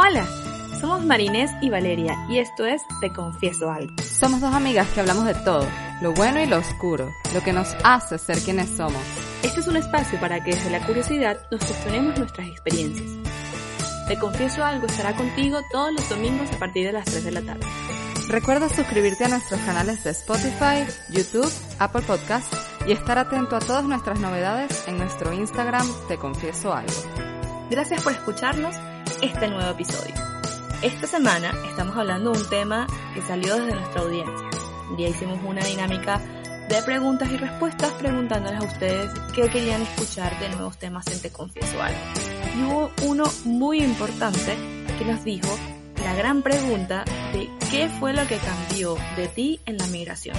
Hola, somos Marinés y Valeria y esto es Te Confieso Algo. Somos dos amigas que hablamos de todo, lo bueno y lo oscuro, lo que nos hace ser quienes somos. Este es un espacio para que desde la curiosidad nos cuestionemos nuestras experiencias. Te Confieso Algo estará contigo todos los domingos a partir de las 3 de la tarde. Recuerda suscribirte a nuestros canales de Spotify, YouTube, Apple Podcasts y estar atento a todas nuestras novedades en nuestro Instagram Te Confieso Algo. Gracias por escucharnos este nuevo episodio. Esta semana estamos hablando de un tema que salió desde nuestra audiencia. Un día hicimos una dinámica de preguntas y respuestas preguntándoles a ustedes qué querían escuchar de nuevos temas en Te Confieso Algo. Y hubo uno muy importante que nos dijo la gran pregunta de qué fue lo que cambió de ti en la migración.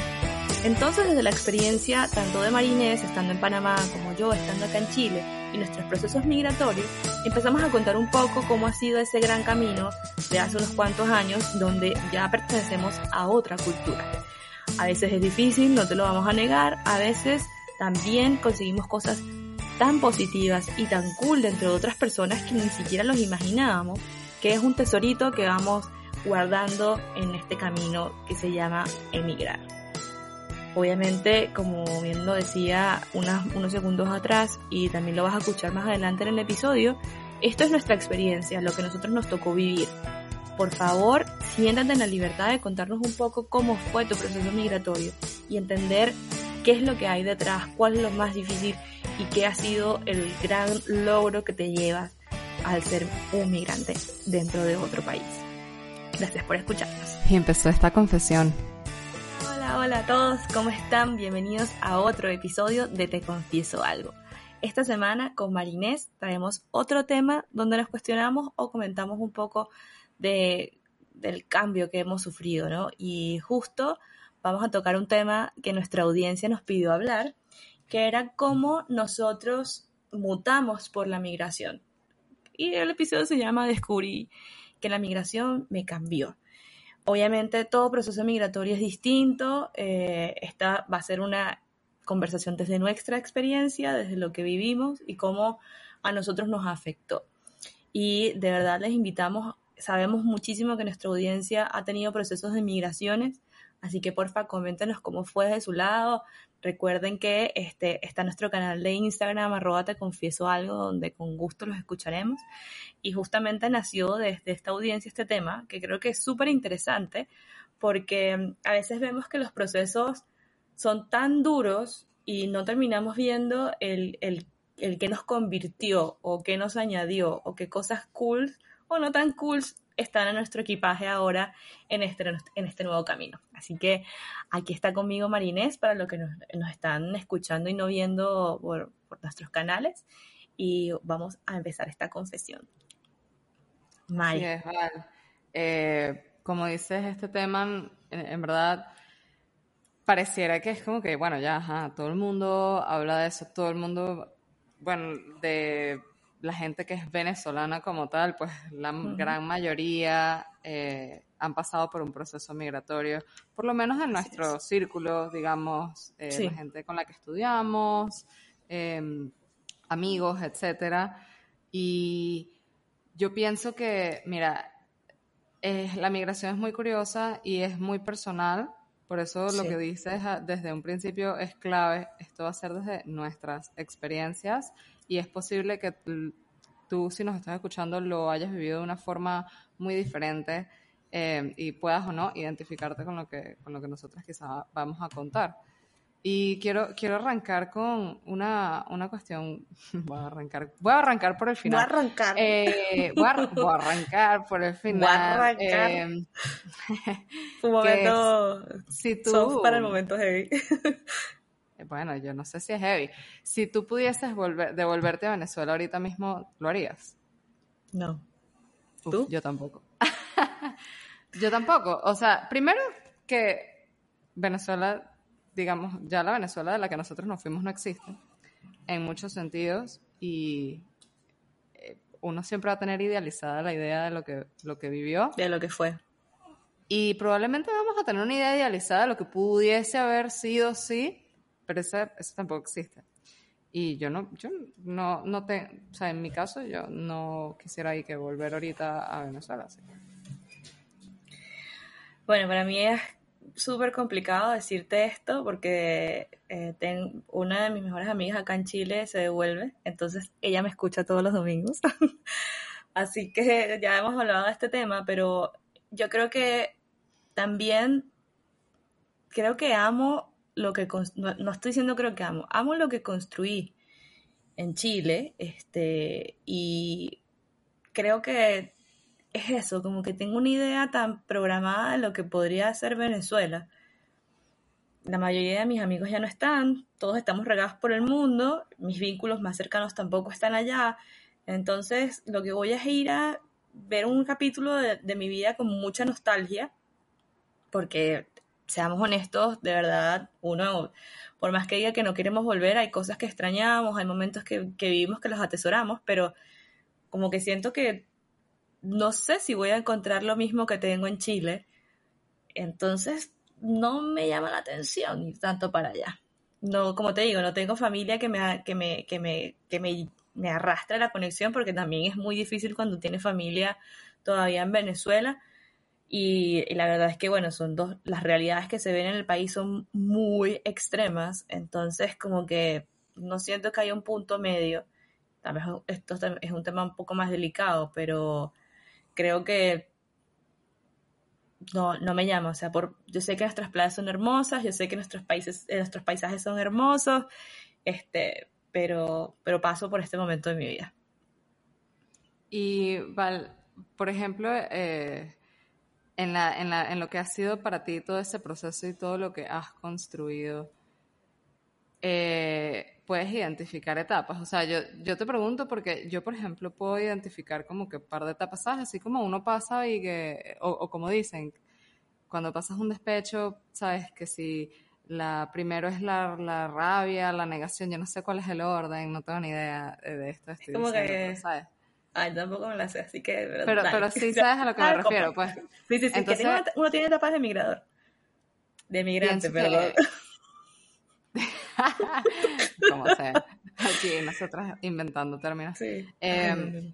Entonces, desde la experiencia tanto de Marinés estando en Panamá como yo estando acá en Chile y nuestros procesos migratorios, empezamos a contar un poco cómo ha sido ese gran camino de hace unos cuantos años donde ya pertenecemos a otra cultura. A veces es difícil, no te lo vamos a negar, a veces también conseguimos cosas tan positivas y tan cool dentro de otras personas que ni siquiera los imaginábamos, que es un tesorito que vamos guardando en este camino que se llama emigrar. Obviamente, como bien lo decía unos segundos atrás y también lo vas a escuchar más adelante en el episodio, esto es nuestra experiencia, lo que nosotros nos tocó vivir. Por favor, siéntate en la libertad de contarnos un poco cómo fue tu proceso migratorio y entender qué es lo que hay detrás, cuál es lo más difícil y qué ha sido el gran logro que te llevas al ser un migrante dentro de otro país. Gracias por escucharnos. Y empezó esta confesión. Hola, a todos, ¿cómo están? Bienvenidos a otro episodio de Te Confieso Algo. Esta semana con Marinés traemos otro tema donde nos cuestionamos o comentamos un poco de, del cambio que hemos sufrido, ¿no? Y justo vamos a tocar un tema que nuestra audiencia nos pidió hablar, que era cómo nosotros mutamos por la migración. Y el episodio se llama Descubrí que la migración me cambió. Obviamente todo proceso migratorio es distinto, eh, esta va a ser una conversación desde nuestra experiencia, desde lo que vivimos y cómo a nosotros nos afectó. Y de verdad les invitamos, sabemos muchísimo que nuestra audiencia ha tenido procesos de migraciones, así que porfa coméntenos cómo fue de su lado. Recuerden que este, está nuestro canal de Instagram, arroba te confieso algo, donde con gusto los escucharemos y justamente nació desde esta audiencia este tema, que creo que es súper interesante, porque mm, a veces vemos que los procesos son tan duros y no terminamos viendo el, el, el que nos convirtió o qué nos añadió o qué cosas cool o no tan cool están en nuestro equipaje ahora en este, en este nuevo camino. Así que aquí está conmigo Marinés para los que nos, nos están escuchando y no viendo por, por nuestros canales y vamos a empezar esta confesión. Sí, es eh, como dices, este tema, en, verdad, pareciera que es como que, bueno, ya, ajá, todo el mundo habla de eso, todo el mundo, bueno, de la gente que es venezolana como tal, pues la gran mayoría eh, han pasado por un proceso migratorio, por lo menos en nuestro círculo, digamos, eh, la gente con la que estudiamos, em, amigos, etcétera. Y yo pienso que, mira, la migración es muy curiosa y es muy personal, por eso lo que dices ah, desde un principio es clave, esto va a ser desde nuestras experiencias y es posible que tú, si nos estás escuchando, lo hayas vivido de una forma muy diferente eh, y puedas o no identificarte con lo que, con lo que nosotros quizás vamos a contar. Y quiero, quiero arrancar con una, una cuestión. Voy a arrancar. Voy a arrancar por el final. Voy a arrancar. Eh, voy, a, arrancar por el final. Voy a arrancar. Eh, Un momento. Si tú, para el momento heavy. bueno, yo no sé si es heavy. Si tú pudieses volver, devolverte a Venezuela ahorita mismo, ¿lo harías? No. ¿Tú? Yo tampoco. yo tampoco. O sea, primero que Venezuela digamos, ya la Venezuela de la que nosotros nos fuimos no existe en muchos sentidos y eh, uno siempre va a tener idealizada la idea de lo que, lo que vivió. De lo que fue. Y probablemente vamos a tener una idea idealizada de lo que pudiese haber sido, sí, pero eso, eso tampoco existe. Y yo no, yo no, no te, o sea, en mi caso yo no quisiera ir que volver ahorita a Venezuela. Bueno, para mí es súper complicado decirte esto porque eh, una de mis mejores amigas acá en Chile se devuelve, entonces ella me escucha todos los domingos. Así que ya hemos hablado de este tema, pero yo creo que también creo que amo lo que no, estoy diciendo creo que amo, amo lo que construí en Chile, este, y creo que es eso, como que tengo una idea tan programada de lo que podría ser Venezuela. La mayoría de mis amigos ya no están, todos estamos regados por el mundo, mis vínculos más cercanos tampoco están allá, entonces lo que voy a es ir a ver un capítulo de, mi vida con mucha nostalgia, porque seamos honestos, de verdad, uno, por más que diga que no queremos volver, hay cosas que extrañamos, hay momentos que, que vivimos que los atesoramos, pero como que siento que no sé si voy a encontrar lo mismo que tengo en Chile, entonces no me llama la atención ir tanto para allá. No, como te digo, no tengo familia que me, que me, que me, que me, me arrastre la conexión porque también es muy difícil cuando tienes familia todavía en Venezuela. Y, y, la verdad es que, bueno, son dos, las realidades que se ven en el país son muy extremas, entonces como que no siento que haya un punto medio. Tal vez esto es un tema un poco más delicado, pero creo que no, no me llama. O sea, por, yo sé que nuestras playas son hermosas, yo sé que nuestros países, eh, nuestros paisajes son hermosos, este, pero, pero paso por este momento de mi vida. Y Val, por ejemplo, eh, en, la, en, la, en lo que ha sido para ti todo ese proceso y todo lo que has construido, eh, puedes identificar etapas. O sea, yo, yo te pregunto porque yo, por ejemplo, puedo identificar como que un par de etapas, ¿sabes? Así como uno pasa y que, o, como dicen, cuando pasas un despecho, ¿sabes? Que si la primero es la, la, rabia, la negación, yo no sé cuál es el orden, no tengo ni idea de esto. Estoy como que, ¿sabes? Ay, tampoco me la sé, así que... Pero, pero, sí sabes a lo que me refiero, pues. Sí, sí, sí, Entonces, uno tiene etapas de migrador. De migrante, perdón. como sea. Aquí nosotras inventando términos. Sí. Em,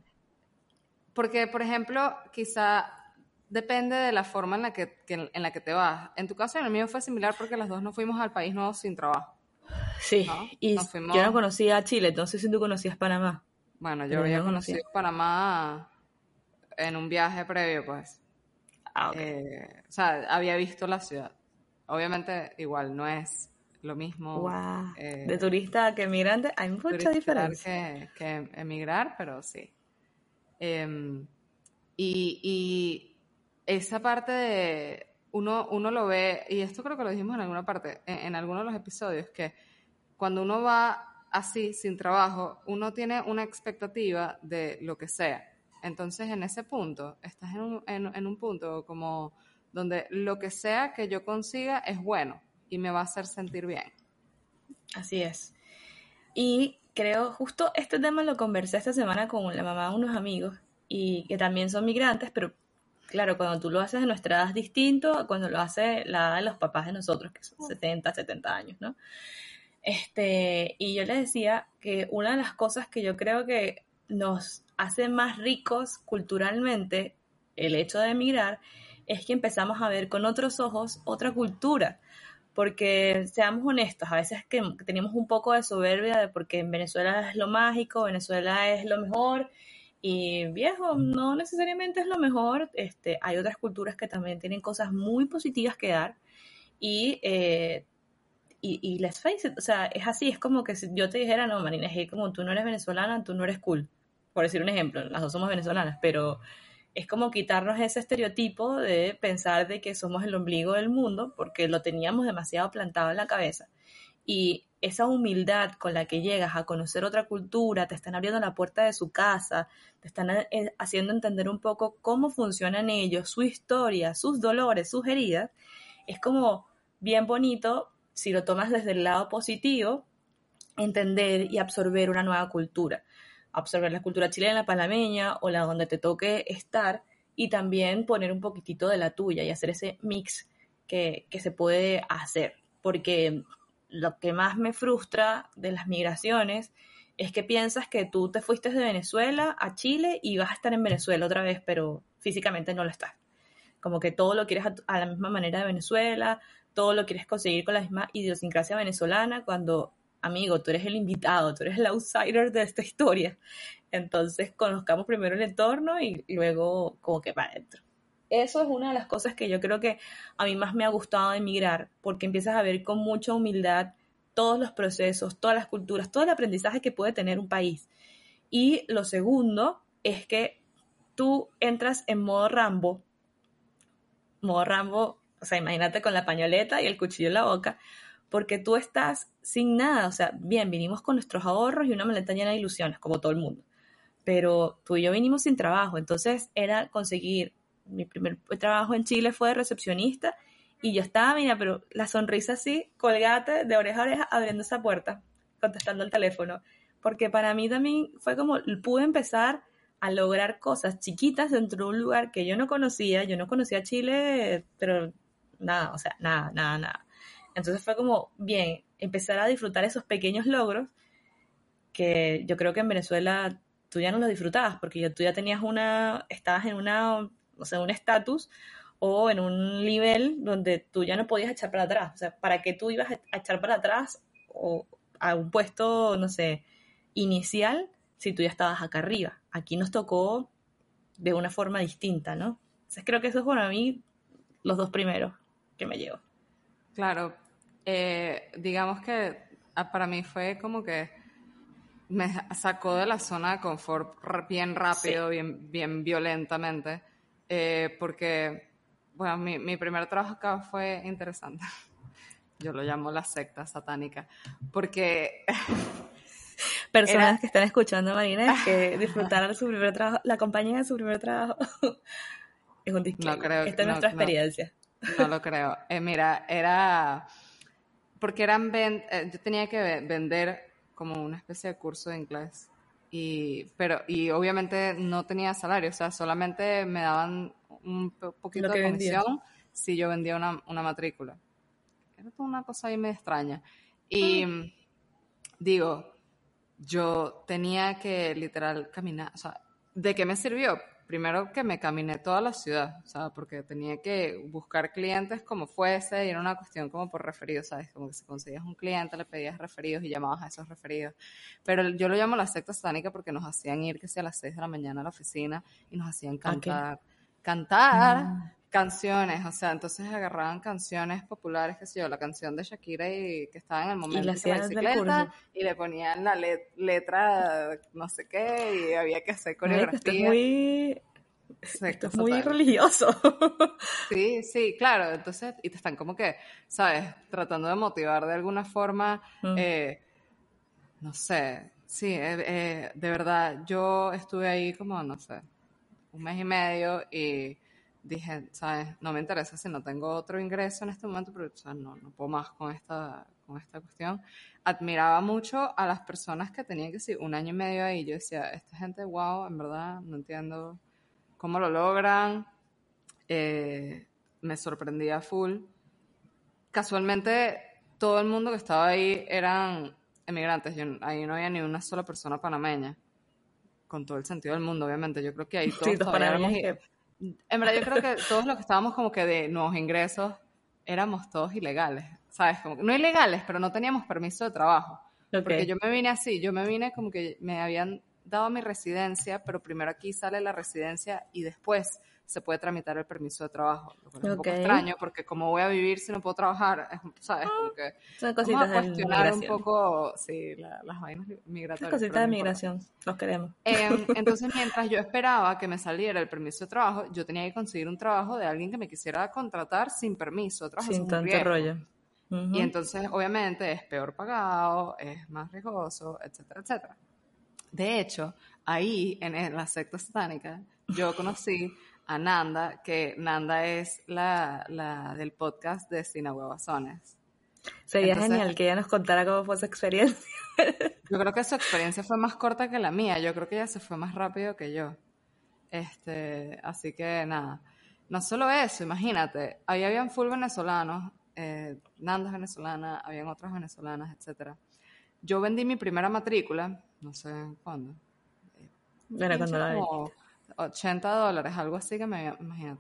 porque, por ejemplo, quizá depende de la forma en la que, en la que te vas. En tu caso, en el mío fue similar porque las dos nos fuimos al país nuevo sin trabajo. Sí, y yo no conocía Chile, entonces si tú conocías Panamá. Bueno, yo había conocido Panamá en un viaje previo, pues. Ah, eh, o sea, había visto la ciudad. Obviamente, igual, no es lo mismo. Eh, de turista que emigrante hay mucha diferencia. Que, emigrar, pero sí. Em, y, esa parte de uno, uno lo ve, y esto creo que lo dijimos en alguna parte, en, en algunos de los episodios, que cuando uno va así, sin trabajo, uno tiene una expectativa de lo que sea. Entonces, en ese punto, estás en un, en un punto como donde lo que sea que yo consiga es bueno y me va a hacer sentir bien. Así es. Y creo, justo este tema lo conversé esta semana con la mamá de unos amigos y que también son migrantes, pero claro, cuando tú lo haces de nuestra edad es distinto a cuando lo hace la edad de los papás de nosotros, que son 70, 70 años, ¿no? Este, y yo les decía que una de las cosas que yo creo que nos hace más ricos culturalmente el hecho de emigrar es que empezamos a ver con otros ojos otra cultura porque seamos honestos, a veces que tenemos un poco de soberbia de porque en Venezuela es lo mágico, Venezuela es lo mejor y viejo, no necesariamente es lo mejor, este, hay otras culturas que también tienen cosas muy positivas que dar y, eh, y, y let's face it, o sea, es así, es como que si yo te dijera, no, Marina, es como tú no eres venezolana, tú no eres cool, por decir un ejemplo, las dos somos venezolanas, pero es como quitarnos ese estereotipo de pensar de que somos el ombligo del mundo, porque lo teníamos demasiado plantado en la cabeza. Y esa humildad con la que llegas a conocer otra cultura, te están abriendo la puerta de su casa, te están eh, haciendo entender un poco cómo funcionan ellos, su historia, sus dolores, sus heridas, es como bien bonito si lo tomas desde el lado positivo, entender y absorber una nueva cultura absorber la cultura chilena, panameña o la donde te toque estar y también poner un poquitito de la tuya y hacer ese mix que, se puede hacer. Porque lo que más me frustra de las migraciones es que piensas que tú te fuiste de Venezuela a Chile y vas a estar en Venezuela otra vez, pero físicamente no lo estás. Como que todo lo quieres a, la misma manera de Venezuela, todo lo quieres conseguir con la misma idiosincrasia venezolana, cuando, amigo, tú eres el invitado, tú eres el outsider de esta historia. Entonces, conozcamos primero el entorno y luego como que para adentro. Eso es una de las cosas que yo creo que a mí más me ha gustado emigrar, porque empiezas a ver con mucha humildad todos los procesos, todas las culturas, todo el aprendizaje que puede tener un país. Y lo segundo es que tú entras en modo Rambo, modo Rambo, o sea, imagínate con la pañoleta y el cuchillo en la boca, porque tú estás sin nada, o sea, bien, vinimos con nuestros ahorros y una maleta llena de ilusiones, como todo el mundo, pero tú y yo vinimos sin trabajo, entonces era conseguir, mi primer trabajo en Chile fue de recepcionista y yo estaba, mira, pero la sonrisa así, colgate de oreja a oreja, abriendo esa puerta, contestando el teléfono. Porque para mí también fue como, pude empezar a lograr cosas chiquitas dentro de un lugar que yo no conocía. Yo no conocía Chile, pero nada, o sea, nada, nada, nada. Entonces fue como, bien, empezar a disfrutar esos pequeños logros que yo creo que en Venezuela tú ya no los disfrutabas, porque tú ya tenías una, estabas en una, o sea, un estatus o en un nivel donde tú ya no podías echar para atrás. O sea, ¿para qué tú ibas a echar para atrás o a un puesto, no sé, inicial si tú ya estabas acá arriba? Aquí nos tocó de una forma distinta, ¿no? Entonces creo que eso es para mí los dos primeros que me llevo. Claro, eh, digamos que ah, para mí fue como que me sacó de la zona de confort bien rápido, bien, bien violentamente, eh, porque bueno, mi, mi primer trabajo acá fue interesante. Yo lo llamo la secta satánica, porque... Personas que están escuchando Marina que disfrutaron su primer trabajo, la compañía de su primer trabajo. es un disclaimer. No creo, Esta es nuestra experiencia. No, lo creo. Eh, mira, era... Porque eran... Eh, yo tenía que vender como una especie de curso de inglés. Y, pero, y obviamente no tenía salario, o sea, solamente me daban un poquito de comisión si yo vendía una, una, matrícula. Era toda una cosa ahí me extraña. Y ah. digo, yo tenía que literal caminar, o sea, ¿de qué me sirvió? Primero que me caminé toda la ciudad, o sea, porque tenía que buscar clientes como fuese y era una cuestión como por referidos, ¿sabes? Como que si conseguías un cliente, le pedías referidos y llamabas a esos referidos. Pero yo lo llamo la secta satánica porque nos hacían ir que sea a las 6 de la mañana a la oficina y nos hacían cantar cantar ah. Canciones, o sea, entonces agarraban canciones populares, que sé yo, la canción de Shakira y que estaba en el momento de la bicicleta y le ponían la letra no sé qué y había que hacer coreografía. Esto es muy esto es muy religioso. Sí, sí, claro. Entonces, y te están como que, ¿sabes? Tratando de motivar de alguna forma, mm. eh, no sé, sí, eh, eh, de verdad, yo estuve ahí como, no sé, un mes y medio y dije, ¿sabes? No me interesa si no tengo otro ingreso en este momento, pero no, no puedo más con esta, con esta cuestión. Admiraba mucho a las personas que tenían que ser un año y medio ahí. Yo decía, esta gente, wow, en verdad, no entiendo cómo lo logran. Eh, me sorprendía full. Casualmente, todo el mundo que estaba ahí eran emigrantes. ahí no había ni una sola persona panameña con todo el sentido del mundo, obviamente. Yo creo que ahí todos En verdad, yo creo que todos los que estábamos como que de nuevos ingresos éramos todos ilegales, ¿sabes? Como no ilegales, pero no teníamos permiso de trabajo. Porque yo me vine así, yo me vine como que me habían dado mi residencia, pero primero aquí sale la residencia y después se puede tramitar el permiso de trabajo. Lo que es un poco extraño porque como voy a vivir si no puedo trabajar, ¿sabes? Como que Son cositas de cuestionar un poco, sí, las vainas migratorias. Son cositas de migración, los queremos. Em, entonces, mientras yo esperaba que me saliera el permiso de trabajo, yo tenía que conseguir un trabajo de alguien que me quisiera contratar sin permiso. Trabajo sin tanto rollo. Y entonces, obviamente, es peor pagado, es más riesgoso, etcétera, etcétera. De hecho, ahí, en la secta satánica, yo conocí a Nanda, que Nanda es la, la del podcast de Sinahuevazones. Sería genial que ella nos contara cómo fue su experiencia. yo creo que su experiencia fue más corta que la mía. Yo creo que ella se fue más rápido que yo. Este, así que nada. No solo eso, imagínate, ahí habían full venezolanos eh, Nanda es venezolana, habían otras venezolanas, etc. Yo vendí mi primera matrícula, no sé cuándo. Era cuando la 80 dólares, algo así que me imagino.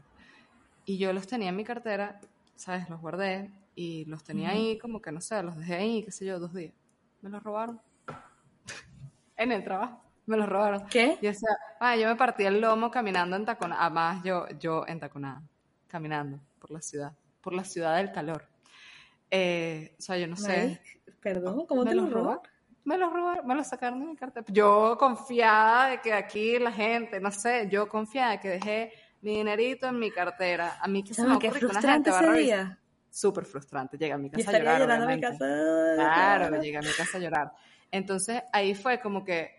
Y yo los tenía en mi cartera, ¿sabes? Los guardé y los tenía ahí como que, no sé, los dejé ahí, qué sé yo, dos días. Me los robaron. en el trabajo. Me los robaron. ¿Qué? Y o sea, ah, yo me partí el lomo caminando en taconada. Además, yo, yo en taconada, caminando por la ciudad, por la ciudad del calor. Eh, o sea, yo no sé. Perdón, ¿cómo te los robaron? Me los robaron, me los sacaron de mi cartera. Yo confiada de que aquí la gente, no sé, yo confiada de que dejé mi dinerito en mi cartera. A mí que se me ocurre que una gente va a revisar. Súper frustrante. Llega a mi casa a llorar. A mi casa. Claro, llega a mi casa a llorar. Entonces ahí fue como que,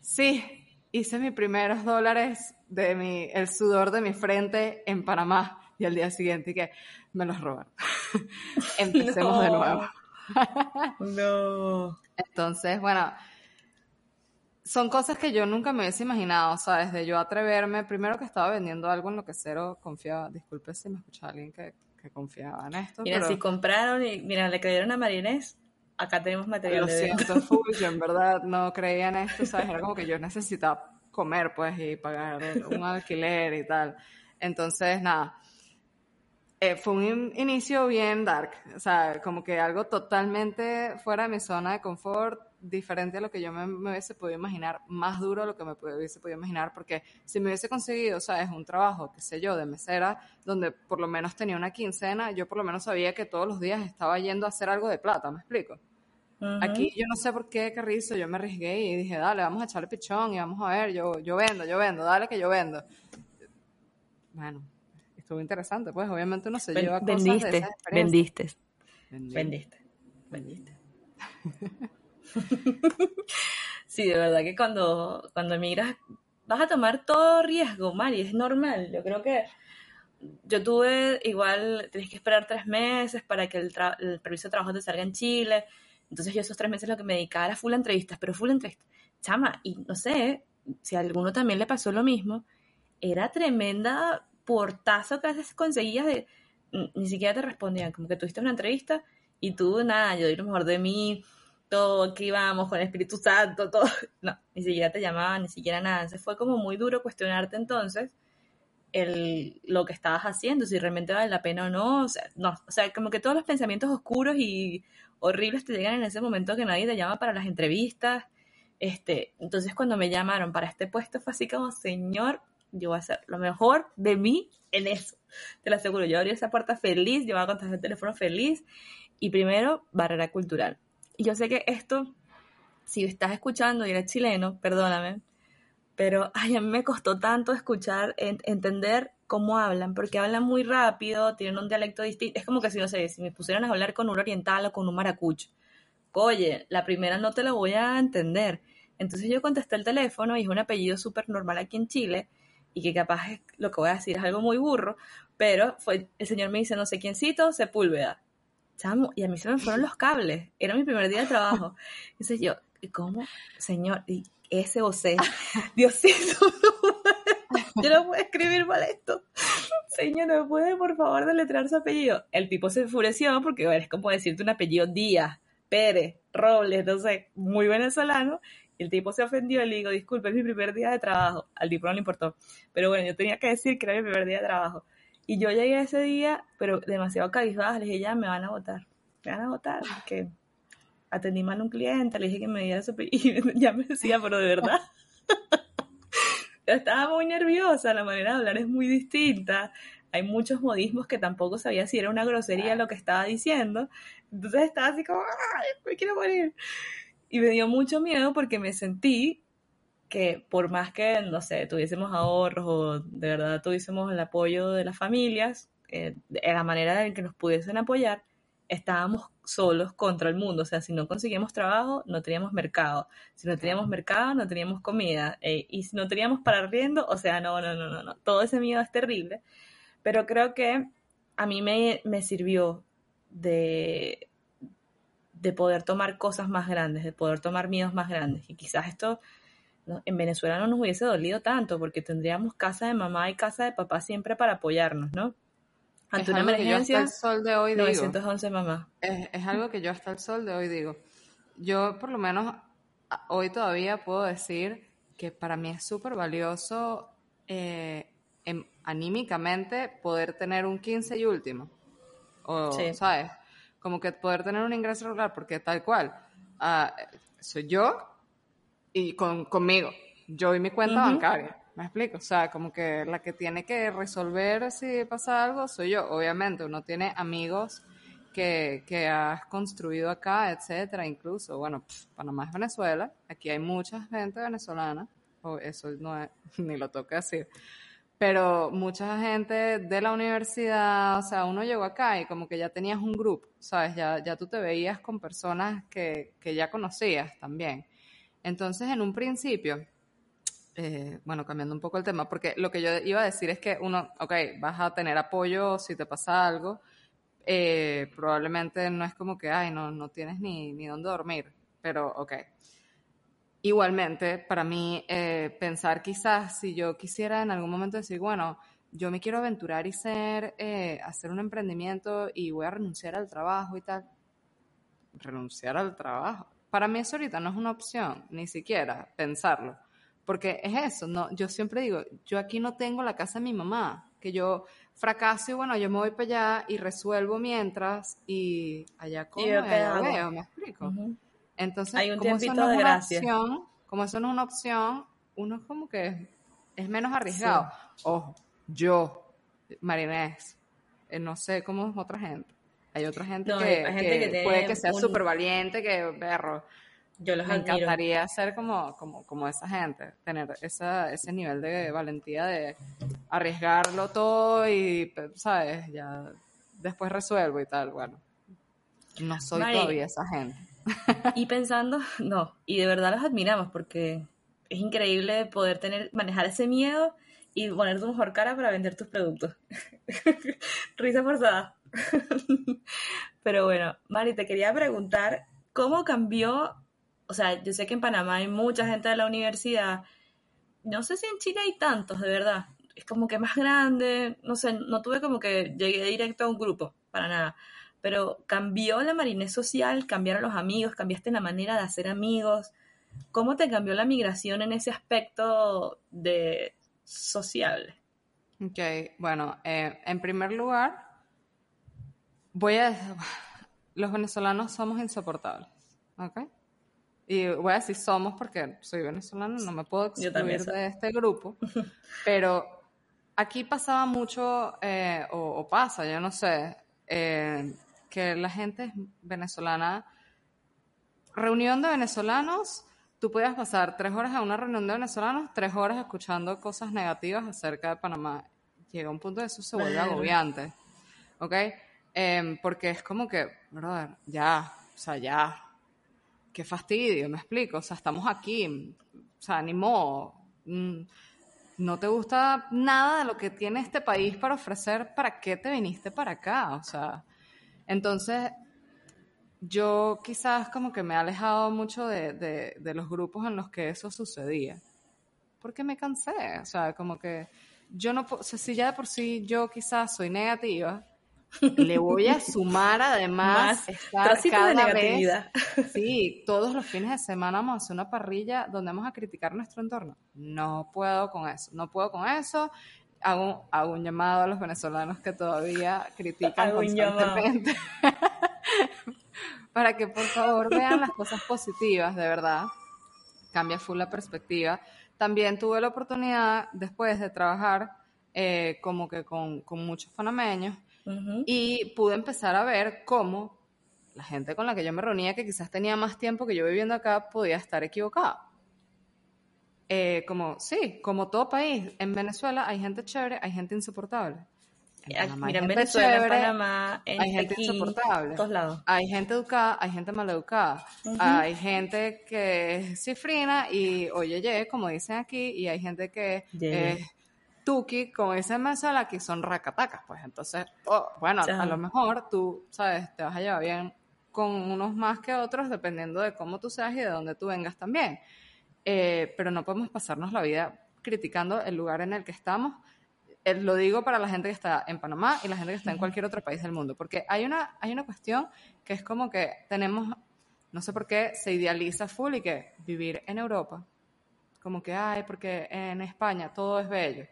sí, hice mis primeros dólares de mi, el sudor de mi frente en Panamá. Y al día siguiente que me los roban. Empecemos de nuevo. no. Entonces, bueno, son cosas que yo nunca me hubiese imaginado, ¿sabes? De yo atreverme, primero que estaba vendiendo algo en lo que cero confiaba, disculpe si me escucha alguien que, que confiaba en esto. Mira, si compraron y, mira, le creyeron a Marinés, acá tenemos material Lo siento, full, yo en verdad no creía en esto, ¿sabes? Era como que yo necesitaba comer, pues, y pagar un alquiler y tal. Entonces, nada, eh, fue un inicio bien dark, o sea, como que algo totalmente fuera de mi zona de confort, diferente a lo que yo me, hubiese podido imaginar, más duro a lo que me hubiese podido imaginar, porque si me hubiese conseguido, ¿sabes? Un trabajo, qué sé yo, de mesera, donde por lo menos tenía una quincena, yo por lo menos sabía que todos los días estaba yendo a hacer algo de plata, ¿me explico? Aquí yo no sé por qué, Carrizo, yo me arriesgué y dije, dale, vamos a echarle pichón y vamos a ver, yo, yo vendo, yo vendo, dale que yo vendo. Bueno, estuvo interesante, pues obviamente uno se lleva cosas vendiste, de esa vendiste, vendiste, vendiste. sí, de verdad que cuando, cuando emigras vas a tomar todo riesgo, Mari, es normal. Yo creo que yo tuve igual, tienes que esperar tres meses para que el, el permiso de trabajo te salga en Chile. Entonces yo esos tres meses lo que me dedicaba era full entrevistas, pero full entrevistas. Chama, y no sé si a alguno también le pasó lo mismo, era tremenda portazo que a veces conseguías de ni siquiera te respondían, como que tuviste una entrevista y tú, nada, yo doy lo mejor de mí, todo, aquí vamos con el Espíritu Santo, todo, no, ni siquiera te llamaban, ni siquiera nada, se fue como muy duro cuestionarte entonces el, lo que estabas haciendo, si realmente vale la pena o no, o sea, no, o sea, como que todos los pensamientos oscuros y horribles te llegan en ese momento que nadie te llama para las entrevistas, este, entonces cuando me llamaron para este puesto fue así como, señor, yo voy a hacer lo mejor de mí en eso. Te lo aseguro, yo abrí esa puerta feliz, yo voy a contestar el teléfono feliz. Y primero, barrera cultural. Y yo sé que esto, si estás escuchando y eres chileno, perdóname, pero ay, a mí me costó tanto escuchar, entender cómo hablan, porque hablan muy rápido, tienen un dialecto distinto. Es como que si, no sé, si me pusieran a hablar con un oriental o con un maracucho. Oye, la primera no te lo voy a entender. Entonces yo contesté el teléfono y es un apellido súper normal aquí en Chile y que capaz es, lo que voy a decir es algo muy burro, pero fue, el señor me dice no sé quiéncito, Sepúlveda. Chamo, y a mí se me fueron los cables, era mi primer día de trabajo. Entonces yo, ¿cómo? Señor, y S o C, Diosito, yo no puedo escribir mal esto. Señor, ¿no puede por favor deletrear su apellido? El tipo se enfureció porque bueno, es como decirte un apellido Díaz, Pérez, Robles, no sé, muy venezolano, el tipo se ofendió y le digo, disculpe, es mi primer día de trabajo. Al tipo no le importó. Pero bueno, yo tenía que decir que era mi primer día de trabajo. Y yo llegué ese día, pero demasiado cabizbaja. Le dije, ya me van a votar. Me van a votar. Que atendí mal a un cliente, le dije que me diera su Y ya me decía, pero de verdad. estaba muy nerviosa, la manera de hablar es muy distinta. Hay muchos modismos que tampoco sabía si era una grosería lo que estaba diciendo. Entonces estaba así como, ¡ay, me quiero morir! Y me dio mucho miedo porque me sentí que por más que, no sé, tuviésemos ahorros o de verdad tuviésemos el apoyo de las familias, eh, de la manera en que nos pudiesen apoyar, estábamos solos contra el mundo. O sea, si no conseguíamos trabajo, no teníamos mercado. Si no teníamos mercado, no teníamos comida. Eh, y si no teníamos para riendo, o sea, no, no, no, no, no. Todo ese miedo es terrible. Pero creo que a mí me, me sirvió de, de poder tomar cosas más grandes, de poder tomar miedos más grandes. Y quizás esto en Venezuela no nos hubiese dolido tanto porque tendríamos casa de mamá y casa de papá siempre para apoyarnos, ¿no? Ante una emergencia, el sol de hoy 911 mamá. Es, es algo que yo hasta el sol de hoy digo. Yo por lo menos hoy todavía puedo decir que para mí es súper valioso eh, em, anímicamente poder tener un 15 y último. O, ¿sabes? Como que poder tener un ingreso regular, porque tal cual, ah, soy yo y con, conmigo, yo y mi cuenta bancaria. ¿Me explico? O sea, como que la que tiene que resolver si pasa algo soy yo. Obviamente, uno tiene amigos que, que has construido acá, etcétera. Incluso, bueno, Panamá es Venezuela. Aquí hay mucha gente venezolana. O eso no es, ni lo toca decir. Pero mucha gente de la universidad, o sea, uno llegó acá y como que ya tenías un grupo, ¿sabes? Ya, ya tú te veías con personas que, que ya conocías también. Entonces, en un principio, eh, bueno, cambiando un poco el tema, porque lo que yo iba a decir es que uno, ok, vas a tener apoyo si te pasa algo, eh, probablemente no es como que, ay, no, no tienes ni, ni dónde dormir, pero ok. Igualmente, para mí, eh, pensar quizás si yo quisiera en algún momento decir, bueno, yo me quiero aventurar y ser, hacer un emprendimiento y voy a renunciar al trabajo y tal. Renunciar al trabajo. Para mí eso ahorita no es una opción, ni siquiera pensarlo porque es eso, ¿no? Yo siempre digo, yo aquí no tengo la casa de mi mamá, que yo fracaso y bueno, yo me voy para allá y resuelvo mientras y allá como veo, me explico. Entonces, Hay un como eso no es una opción, como eso no es una opción, uno es como que es menos arriesgado. Ojo, yo, Marinés, eh, no sé cómo es otra gente. Hay otra gente, que, puede que sea súper valiente, que perro yo los Me encantaría ser como, como, como esa gente, tener esa, ese nivel de valentía de arriesgarlo todo y, ¿sabes? Ya después resuelvo y tal. Bueno, no soy todavía esa gente. Y pensando, no, y de verdad los admiramos porque es increíble poder tener, manejar ese miedo y poner tu mejor cara para vender tus productos. Risa forzada. Pero bueno, Mari, te quería preguntar, ¿cómo cambió o sea, yo sé que en Panamá hay mucha gente de la universidad, no sé si en Chile hay tantos, de verdad, es como que más grande, no sé, no tuve como que llegué directo a un grupo, para nada, pero cambió la marinés social, cambiaron los amigos, cambiaste la manera de hacer amigos, ¿cómo te cambió la migración en ese aspecto de sociable? Ok, bueno, eh, en primer lugar, voy a... Los venezolanos somos insoportables, ¿ok? y voy a decir somos porque soy venezolana, no me puedo excluir de este grupo, pero aquí pasaba mucho, eh, o, pasa, yo no sé, eh, que la gente venezolana, reunión de venezolanos, tú podías pasar tres horas a una reunión de venezolanos, tres horas escuchando cosas negativas acerca de Panamá. Llega un punto de eso se vuelve agobiante, ¿ok? Em, porque es como que, brother, ya, o sea, ya, qué fastidio, me explico, o sea, estamos aquí, o sea, ni modo, mm, no te gusta nada de lo que tiene este país para ofrecer, ¿para qué te viniste para acá? O sea, entonces yo quizás como que me he alejado mucho de, de los grupos en los que eso sucedía, porque me cansé, o sea, como que yo no, o sea, si ya de por sí yo quizás soy negativa, le voy a sumar además estar cada vez. Sí, todos los fines de semana vamos a hacer una parrilla donde vamos a criticar nuestro entorno. No puedo con eso, no puedo con eso. Hago, hago un llamado a los venezolanos que todavía critican constantemente. para que por favor vean las cosas positivas, de verdad. Cambia full la perspectiva. También tuve la oportunidad, después de trabajar eh, como que con, con muchos panameños, y pude empezar a ver cómo la gente con la que yo me reunía, que quizás tenía más tiempo que yo viviendo acá, podía estar equivocada. Eh, como, sí, como todo país, en Venezuela hay gente chévere, hay gente insoportable. En Mira, en Venezuela, en Panamá, en hay gente insoportable. Todos lados. Hay gente educada, hay gente maleducada. Hay gente que es cifrina y oye, como dicen aquí, y hay gente que es Tuki, como ese Venezuela, aquí son racatacas, pues entonces, oh, bueno, a lo mejor tú, sabes, te vas a llevar bien con unos más que otros, dependiendo de cómo tú seas y de dónde tú vengas también. Eh, pero no podemos pasarnos la vida criticando el lugar en el que estamos. eh, lo digo para la gente que está en Panamá y la gente que está en cualquier otro país del mundo, porque hay una, hay una cuestión que es como que tenemos, no sé por qué, se idealiza full y que vivir en Europa, como que, ay, porque en España todo es bello.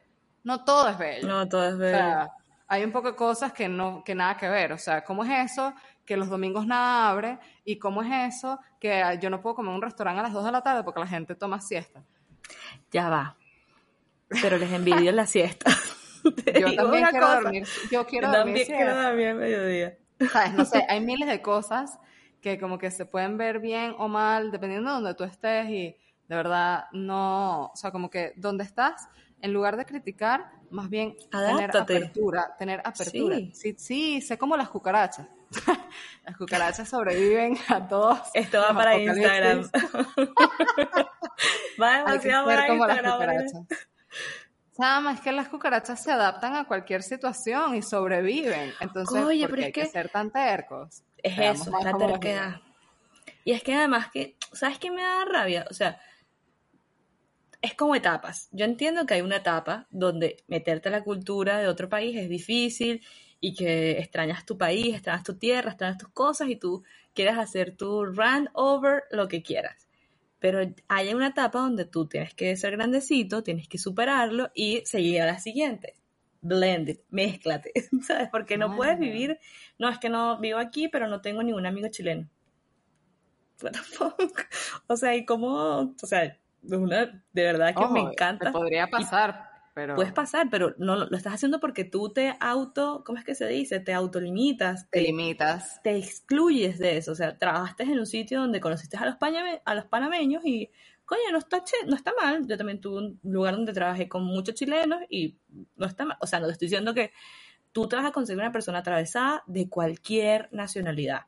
No todo es bello. No todo es bello. Hay un poco de cosas que, no, que nada que ver. O sea, ¿cómo es eso que los domingos nada abre? ¿Y cómo es eso que yo no puedo comer en un restaurante a las 2 de la tarde porque la gente toma siesta? Ya va. Pero les envidio la siesta. yo también quiero dormir. Yo quiero dormir. También quiero dormir a mediodía. ¿Sabes? No sé, hay miles de cosas que como que se pueden ver bien o mal dependiendo de donde tú estés y de verdad no, o sea, como que donde estás, en lugar de criticar, más bien tener apertura, tener apertura. Sí. sí, sé como las cucarachas. las cucarachas sobreviven a todos. Esto va para Instagram. va demasiado para como Instagram. Las cucarachas. es que las cucarachas se adaptan a cualquier situación y sobreviven. Entonces, Oye, pero hay que, ser tan tercos? Es eso, la terquedad. Y es que además que, ¿sabes qué me da rabia? O sea, es como etapas. Yo entiendo que hay una etapa donde meterte a la cultura de otro país es difícil y que extrañas tu país, extrañas tu tierra, extrañas tus cosas y tú quieres hacer tu run over lo que quieras. Pero hay una etapa donde tú tienes que ser grandecito, tienes que superarlo y seguir a la siguiente. Blended, mézclate, ¿sabes? Porque no puedes vivir, no es que no vivo aquí, pero no tengo ningún amigo chileno. What the fuck? O sea, y cómo, o sea, una, de verdad que me encanta. podría pasar, pero... Puedes pasar, pero no lo estás haciendo porque tú te auto, ¿cómo es que se dice? Te autolimitas. Te, limitas. Te excluyes de eso. O sea, trabajaste en un sitio donde conociste a los, a los panameños y, coño, no está, no está mal. Yo también tuve un lugar donde trabajé con muchos chilenos y no está mal. O sea, no te estoy diciendo que tú te vas a conseguir una persona atravesada de cualquier nacionalidad.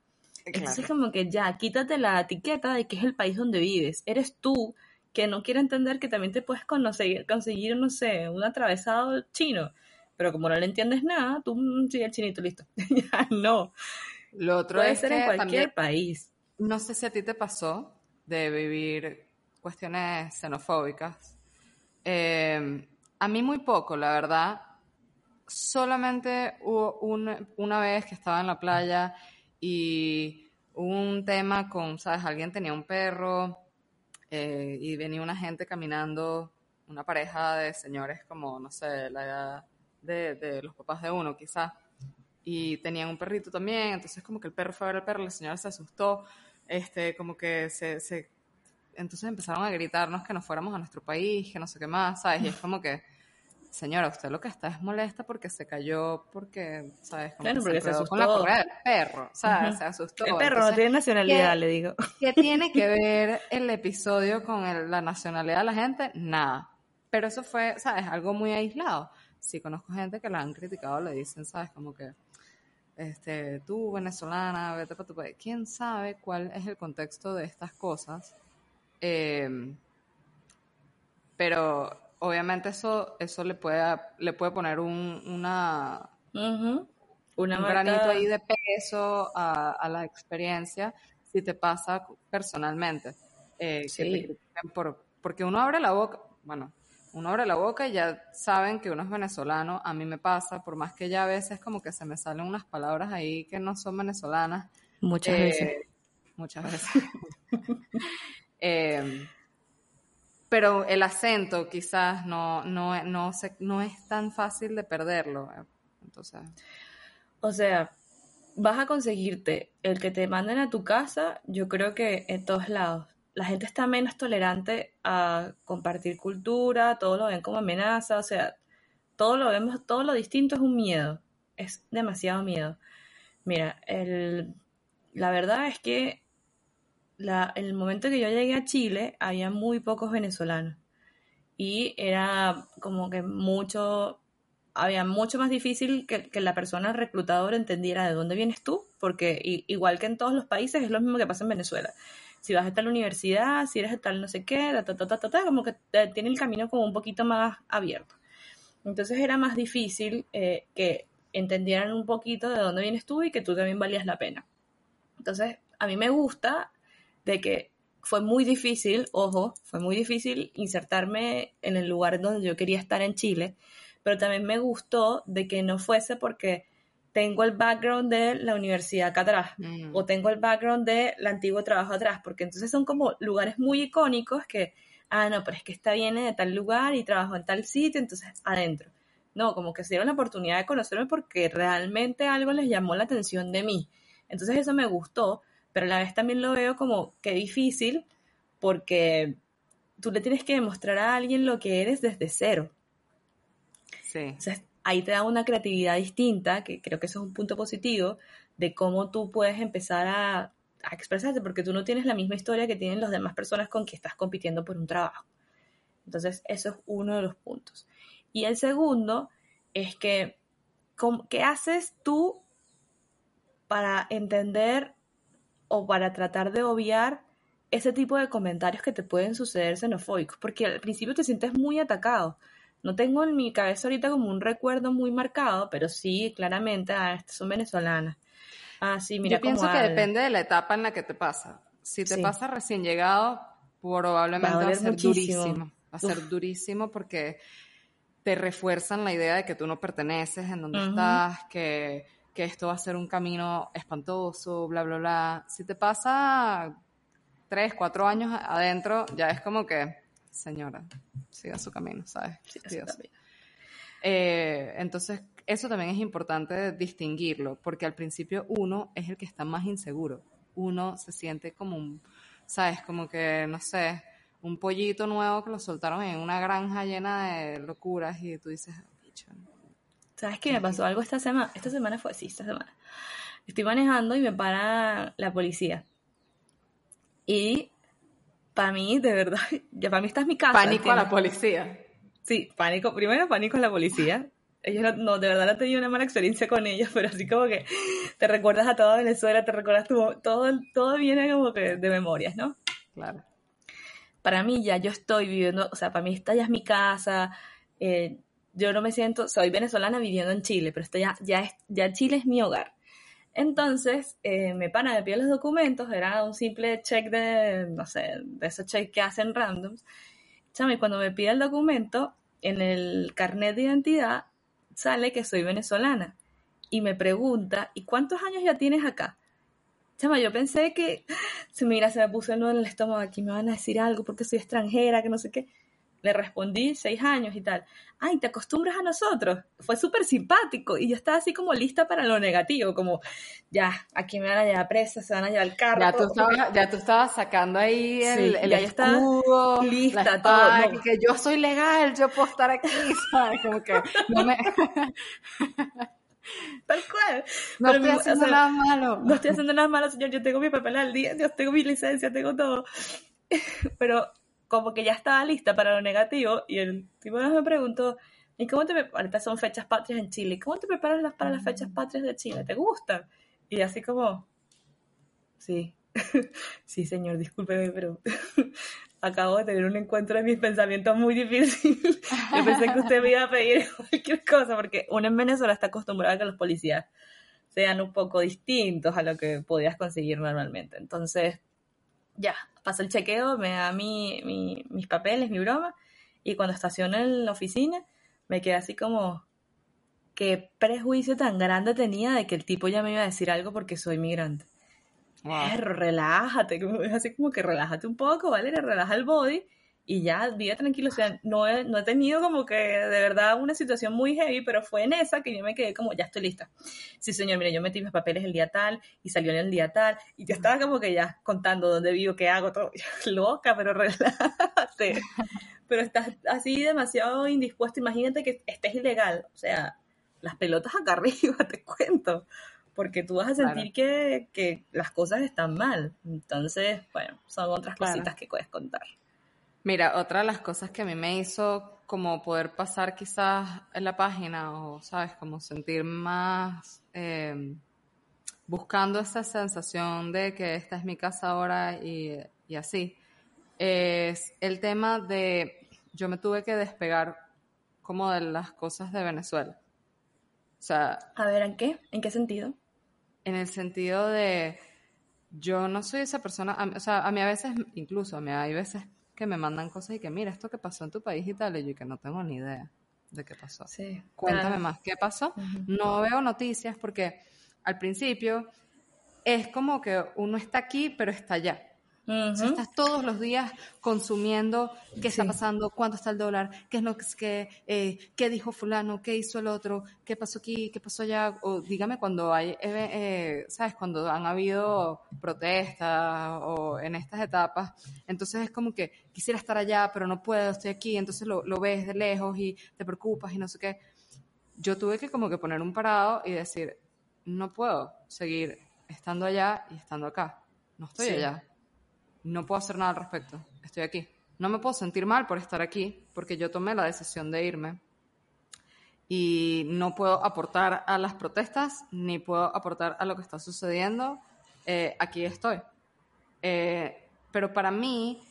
Entonces, como que ya, quítate la etiqueta de que es el país donde vives. Eres tú que no quiere entender que también te puedes conseguir, conseguir no sé, un atravesado chino. Pero como no le entiendes nada, tú mm, sigue el chinito, listo. ya no. Lo otro Puede ser en cualquier país. No sé si a ti te pasó de vivir cuestiones xenofóbicas. Eh, a mí muy poco, la verdad. Solamente hubo una vez que estaba en la playa y hubo un tema con, ¿sabes? Alguien tenía un perro eh, y venía una gente caminando, una pareja de señores como, no sé, la edad de, los papás de uno quizás, y tenían un perrito también, entonces como que el perro fue a ver al perro, la señora se asustó, este, como que se, se, entonces empezaron a gritarnos que nos fuéramos a nuestro país, que no sé qué más, ¿sabes? Y es como que señora, usted lo que está es molesta porque se cayó, porque, ¿sabes? Como porque se, asustó. con la correa del perro, ¿sabes? Se asustó. El perro no tiene nacionalidad, le digo. ¿Qué tiene que ver el episodio con la nacionalidad de la gente? Nada. Pero eso fue, ¿sabes? Algo muy aislado. Sí, conozco gente que la han criticado, le dicen, ¿sabes? Como que, este, tú, venezolana, vete para tu país. ¿Quién sabe cuál es el contexto de estas cosas? Eh, pero obviamente eso, eso le puede, le puede poner un, una, una granito ahí de peso a, la experiencia si te pasa personalmente. Eh, por, porque uno abre la boca, bueno, uno abre la boca y ya saben que uno es venezolano. A mí me pasa, por más que ya a veces como que se me salen unas palabras ahí que no son venezolanas. Muchas veces. Eh, muchas veces. eh, pero el acento quizás no, no, no, no es tan fácil de perderlo. Entonces. O sea, vas a conseguirte el que te manden a tu casa, yo creo que en todos lados. La gente está menos tolerante a compartir cultura, todo lo ven como amenaza, o sea, todo lo vemos, todo lo distinto es un miedo, es demasiado miedo. Mira, el, la verdad es que el momento que yo llegué a Chile había muy pocos venezolanos y era como que mucho, había mucho más difícil que, la persona reclutadora entendiera de dónde vienes tú, porque igual que en todos los países es lo mismo que pasa en Venezuela. Si vas a la universidad, si eres de tal no sé qué, ta, ta, ta, como que tiene el camino como un poquito más abierto. Entonces era más difícil eh, que entendieran un poquito de dónde vienes tú y que tú también valías la pena. Entonces, a mí me gusta de que fue muy difícil, ojo, fue muy difícil insertarme en el lugar donde yo quería estar en Chile, pero también me gustó de que no fuese porque tengo el background de la universidad acá atrás mm. o tengo el background del antiguo trabajo atrás, porque entonces son como lugares muy icónicos que, ah, no, pero es que esta viene de tal lugar y trabajo en tal sitio, entonces adentro. No, como que se dieron la oportunidad de conocerme porque realmente algo les llamó la atención de mí. Entonces eso me gustó, pero a la vez también lo veo como que difícil porque tú le tienes que demostrar a alguien lo que eres desde cero. Sí ahí te da una creatividad distinta, que creo que eso es un punto positivo, de cómo tú puedes empezar a, expresarte, porque tú no tienes la misma historia que tienen las demás personas con que estás compitiendo por un trabajo. Entonces, eso es uno de los puntos. Y el segundo es que, ¿qué haces tú para entender o para tratar de obviar ese tipo de comentarios que te pueden suceder xenofóbicos? Porque al principio te sientes muy atacado no tengo en mi cabeza ahorita como un recuerdo muy marcado, pero sí, claramente, ah, estas son venezolanas. Ah, sí, mira Yo pienso que depende de la etapa en la que te pasa. Si te pasa recién llegado, probablemente va a, ser durísimo. Va a ser durísimo porque te refuerzan la idea de que tú no perteneces en donde estás, que, que esto va a ser un camino espantoso, bla, bla, bla. Si te pasa tres, cuatro años adentro, ya es como que señora, siga su camino, ¿sabes? Eh, entonces, eso también es importante distinguirlo, porque al principio uno es el que está más inseguro. Uno se siente como un, ¿sabes? Como que, no sé, un pollito nuevo que lo soltaron en una granja llena de locuras y tú dices, bicho. ¿Sabes qué me pasó algo esta semana? Esta semana fue así, esta semana. Estoy manejando y me para la policía. Y para mí, de verdad, ya para mí esta es mi casa. Pánico a la policía. Sí, pánico, primero pánico a la policía. Ellos no, de verdad no he tenido una mala experiencia con ellos, pero así como que te recuerdas a toda Venezuela, te recuerdas todo, todo viene como que de memorias, ¿no? Claro. Para mí ya yo estoy viviendo, o sea, para mí esta ya es mi casa, eh, yo no me siento, soy venezolana viviendo en Chile, pero esto ya, ya, es, ya Chile es mi hogar. Entonces, eh, me pana, me pide los documentos, era un simple check de, no sé, de esos checks que hacen randoms. Chame, cuando me pide el documento, en el carnet de identidad sale que soy venezolana. Y me pregunta, ¿y cuántos años ya tienes acá? Chama, yo pensé que, mira, se me puso el nudo en el estómago, aquí me van a decir algo porque soy extranjera, que no sé qué. Le respondí seis años y tal. Ay, ¿te acostumbras a nosotros? Fue súper simpático y yo estaba así como lista para lo negativo, como ya, aquí me van a llevar presa, se van a llevar el carro. Ya, tú, estabas, ya tú estabas sacando ahí el, el escudo, lista, todo. Que yo soy legal, yo puedo estar aquí, ¿sabes? Como que no me... Tal cual. No estoy haciendo nada malo. No estoy haciendo nada malo, señor. Yo tengo mi papel al día, yo tengo mi licencia, tengo todo. Pero como que ya estaba lista para lo negativo y el tipo me preguntó, ¿y cómo te ahorita son fechas patrias en Chile, ¿cómo te preparas las, para las fechas patrias de Chile? ¿Te gustan? Y así como, sí, sí señor, discúlpeme, pero acabo de tener un encuentro de mis pensamientos muy difícil. Yo pensé que usted me iba a pedir cualquier cosa, porque uno en Venezuela está acostumbrado a que los policías sean un poco distintos a lo que podías conseguir normalmente. Entonces, ya, pasa el chequeo, me da mi, mis papeles, mi broma, y cuando estaciono en la oficina, me queda así como, qué prejuicio tan grande tenía de que el tipo ya me iba a decir algo porque soy migrante. relájate, así como que relájate un poco, ¿vale? Relaja el body y ya, vive tranquilo. O sea, no he, no he tenido como que de verdad una situación muy heavy, pero fue en esa que yo me quedé como, ya estoy lista. Sí, señor, mire, yo metí mis papeles el día tal y salió en el día tal y yo estaba como que ya contando dónde vivo, qué hago, todo. Loca, pero relájate. pero estás así demasiado indispuesto. Imagínate que estés ilegal. O sea, las pelotas acá arriba, te cuento. Porque tú vas a sentir que, que, las cosas están mal. Entonces, bueno, son otras cositas que puedes contar. Mira, otra de las cosas que a mí me hizo como poder pasar quizás en la página o, sabes, como sentir más em, buscando esa sensación de que esta es mi casa ahora y, y así, es el tema de yo me tuve que despegar como de las cosas de Venezuela. O sea... A ver, ¿en qué? ¿En qué sentido? En el sentido de yo no soy esa persona, o sea, a mí a veces, incluso a mí hay veces que me mandan cosas y que mira esto que pasó en tu país y tal, y yo que no tengo ni idea. de qué pasó. Cuéntame más, ¿qué pasó? No veo noticias porque al principio es como que uno está aquí, pero está allá estás todos los días consumiendo qué está pasando, cuánto está el dólar, qué es lo que, eh, qué dijo fulano, qué hizo el otro, qué pasó aquí, qué pasó allá, o dígame cuando hay, eh, eh, ¿sabes? Cuando han habido protestas o en estas etapas, entonces es como que quisiera estar allá, pero no puedo, estoy aquí, entonces lo, lo ves de lejos y te preocupas y no sé qué. Yo tuve que como que poner un parado y decir, no puedo seguir estando allá y estando acá. No estoy allá no puedo hacer nada al respecto, estoy aquí. No me puedo sentir mal por estar aquí, porque yo tomé la decisión de irme. Y no puedo aportar a las protestas, ni puedo aportar a lo que está sucediendo. Eh, aquí estoy. Eh, pero para mí,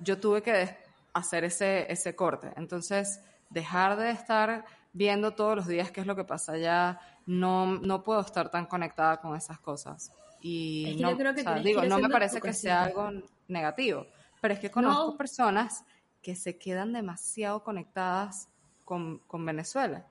yo tuve que hacer ese, ese corte. Entonces, dejar de estar viendo todos los días qué es lo que pasa allá, no, no puedo estar tan conectada con esas cosas. Y no, digo, no me parece que sea algo negativo, pero es que conozco personas que se quedan demasiado conectadas con, con, Venezuela.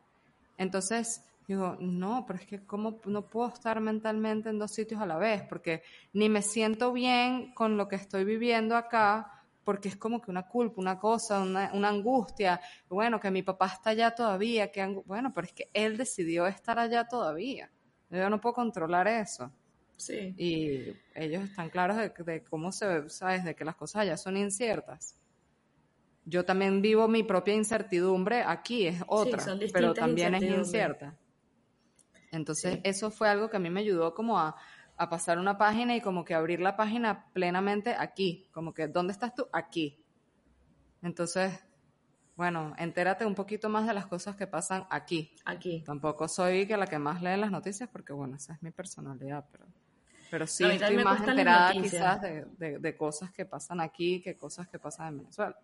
Entonces, digo, no, pero es que cómo no puedo estar mentalmente en dos sitios a la vez, porque ni me siento bien con lo que estoy viviendo acá, porque es como que una culpa, una cosa, una, una angustia, bueno, que mi papá está allá todavía, que bueno, pero es que él decidió estar allá todavía. Yo no puedo controlar eso. Y ellos están claros de, cómo se ve, ¿sabes? De que las cosas allá son inciertas. Yo también vivo mi propia incertidumbre, aquí es otra, pero también es incierta. Entonces, eso fue algo que a mí me ayudó como a, a pasar una página y como que abrir la página plenamente aquí, como que, ¿dónde estás tú? Aquí. Entonces, bueno, entérate un poquito más de las cosas que pasan aquí. Aquí. Tampoco soy que la que más lee las noticias porque, bueno, esa es mi personalidad, pero... Pero sí estoy más enterada quizás de, de, cosas que pasan aquí que cosas que pasan en Venezuela.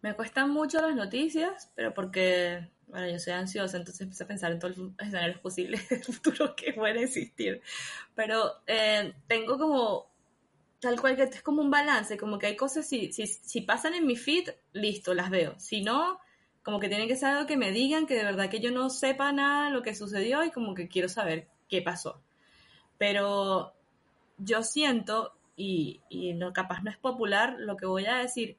Me cuestan mucho las noticias, pero porque, bueno, yo soy ansiosa, entonces empecé a pensar en todos los escenarios posibles del futuro que pueden existir. Pero eh, tengo como, tal cual que es como un balance, como que hay cosas, si, si, si pasan en mi feed, listo, las veo. Si no, como que tiene que ser algo que me digan que de verdad que yo no sepa nada de lo que sucedió y como que quiero saber qué pasó. Pero yo siento, y, y no, capaz no es popular lo que voy a decir,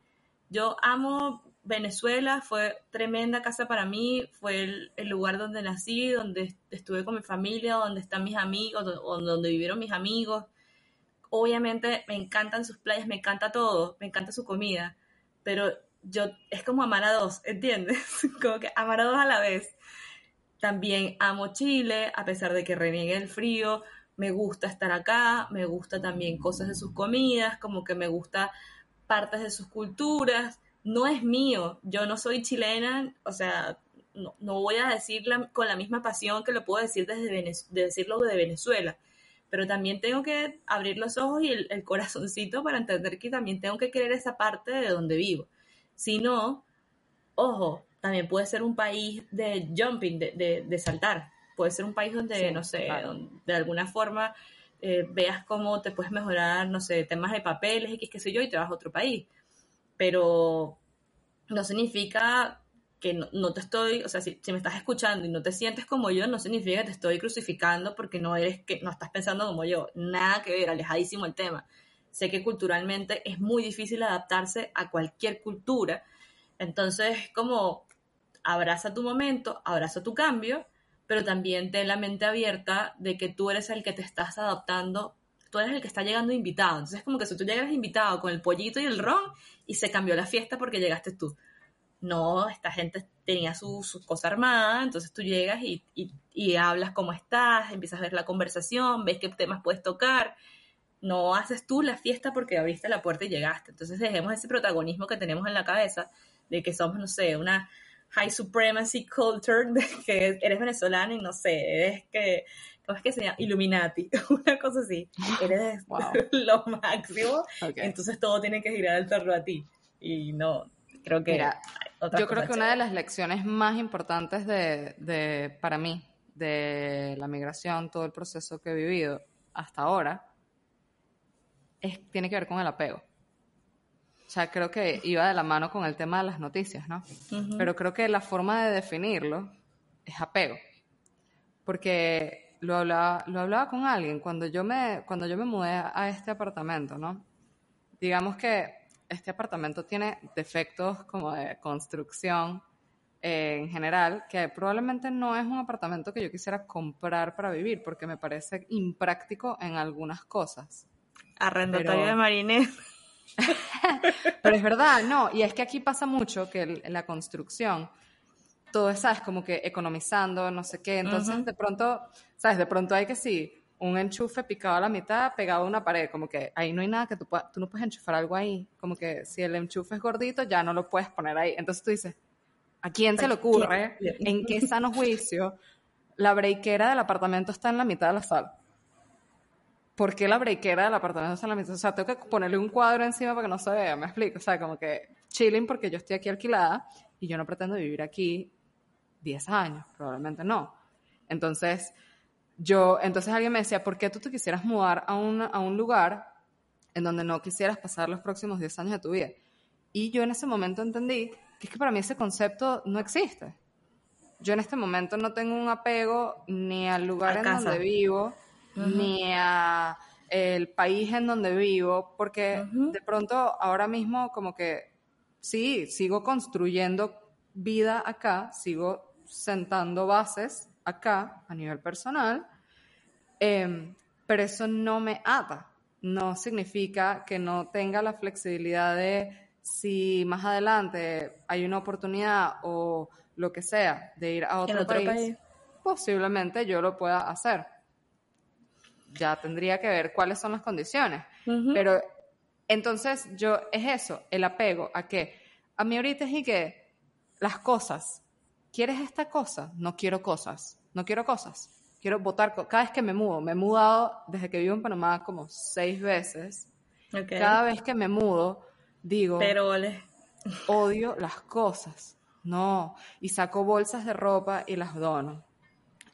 yo amo Venezuela, fue tremenda casa para mí, fue el, lugar donde nací, donde estuve con mi familia, donde están mis amigos, donde, vivieron mis amigos. Obviamente me encantan sus playas, me encanta todo, me encanta su comida, pero yo es como amar a dos, ¿entiendes? como que amar a dos a la vez. También amo Chile, a pesar de que reniegue el frío, me gusta estar acá, me gusta también cosas de sus comidas, como que me gusta partes de sus culturas. No es mío, yo no soy chilena, o sea, no, voy a decirla con la misma pasión que lo puedo decir desde de Venezuela, pero también tengo que abrir los ojos y el, corazoncito para entender que también tengo que querer esa parte de donde vivo. Si no, ojo, también puede ser un país de jumping, de, de saltar, puede ser un país donde, no sé, de alguna forma eh, veas cómo te puedes mejorar, no sé, temas de papeles, X, qué sé yo, y te vas a otro país. Pero no significa que no, te estoy, o sea, si, me estás escuchando y no te sientes como yo, no significa que te estoy crucificando porque no eres que no estás pensando como yo. Nada que ver, alejadísimo el tema. Sé que culturalmente es muy difícil adaptarse a cualquier cultura. Entonces, como abraza tu momento, abraza tu cambio pero también ten la mente abierta de que tú eres el que te estás adaptando, tú eres el que está llegando invitado. Entonces es como que si tú llegas invitado con el pollito y el ron y se cambió la fiesta porque llegaste tú. No, esta gente tenía su, su cosa armada, entonces tú llegas y, y, hablas cómo estás, empiezas a ver la conversación, ves qué temas puedes tocar. No haces tú la fiesta porque abriste la puerta y llegaste. Entonces dejemos ese protagonismo que tenemos en la cabeza de que somos, no sé, una high supremacy culture, de que eres venezolano y no sé, eres que, ¿cómo es que se llama? Illuminati, una cosa así. Eres lo máximo, entonces todo tiene que girar al torno a ti. Y no, creo que... yo creo que una de las lecciones más importantes de, de, para mí, de la migración, todo el proceso que he vivido hasta ahora, es, tiene que ver con el apego. O sea, creo que iba de la mano con el tema de las noticias, ¿no? Pero creo que la forma de definirlo es apego. Porque lo hablaba, lo hablaba con alguien cuando yo, me, cuando yo me mudé a este apartamento, ¿no? Digamos que este apartamento tiene defectos como de construcción eh, en general, que probablemente no es un apartamento que yo quisiera comprar para vivir, porque me parece impráctico en algunas cosas. Arrendatario de Marinés. Pero es verdad, no, y es que aquí pasa mucho que en la construcción, todo es, ¿sabes? Como que economizando, no sé qué, entonces de pronto, ¿sabes? De pronto hay que sí, un enchufe picado a la mitad, pegado a una pared, como que ahí no hay nada que tú, tú no puedes enchufar algo ahí, como que si el enchufe es gordito ya no lo puedes poner ahí, entonces tú dices, ¿a quién se le ocurre? ¿En qué sano juicio? La breakera del apartamento está en la mitad de la sala. ¿Por qué la breakera del apartamento está en la? O sea, tengo que ponerle un cuadro encima para que no se vea, me explico. O sea, como que chilling porque yo estoy aquí alquilada y yo no pretendo vivir aquí 10 años, probablemente no. Entonces, yo, entonces alguien me decía, ¿por qué tú te quisieras mudar a un, a un lugar en donde no quisieras pasar los próximos 10 años de tu vida? Y yo en ese momento entendí que es que para mí ese concepto no existe. Yo en este momento no tengo un apego ni al lugar en donde vivo, ni a el país en donde vivo, porque de pronto ahora mismo como que sí, sigo construyendo vida acá, sigo sentando bases acá a nivel personal, em, pero eso no me ata, no significa que no tenga la flexibilidad de si más adelante hay una oportunidad o lo que sea de ir a otro, país, posiblemente yo lo pueda hacer ya tendría que ver cuáles son las condiciones. Pero entonces yo, es eso, el apego a que, a mí ahorita es y que las cosas, ¿quieres esta cosa? No quiero cosas, no quiero cosas. Quiero votar, cada vez que me mudo, me he mudado desde que vivo en Panamá como seis veces. Cada vez que me mudo, digo, Pero, odio las cosas. No, y saco bolsas de ropa y las dono.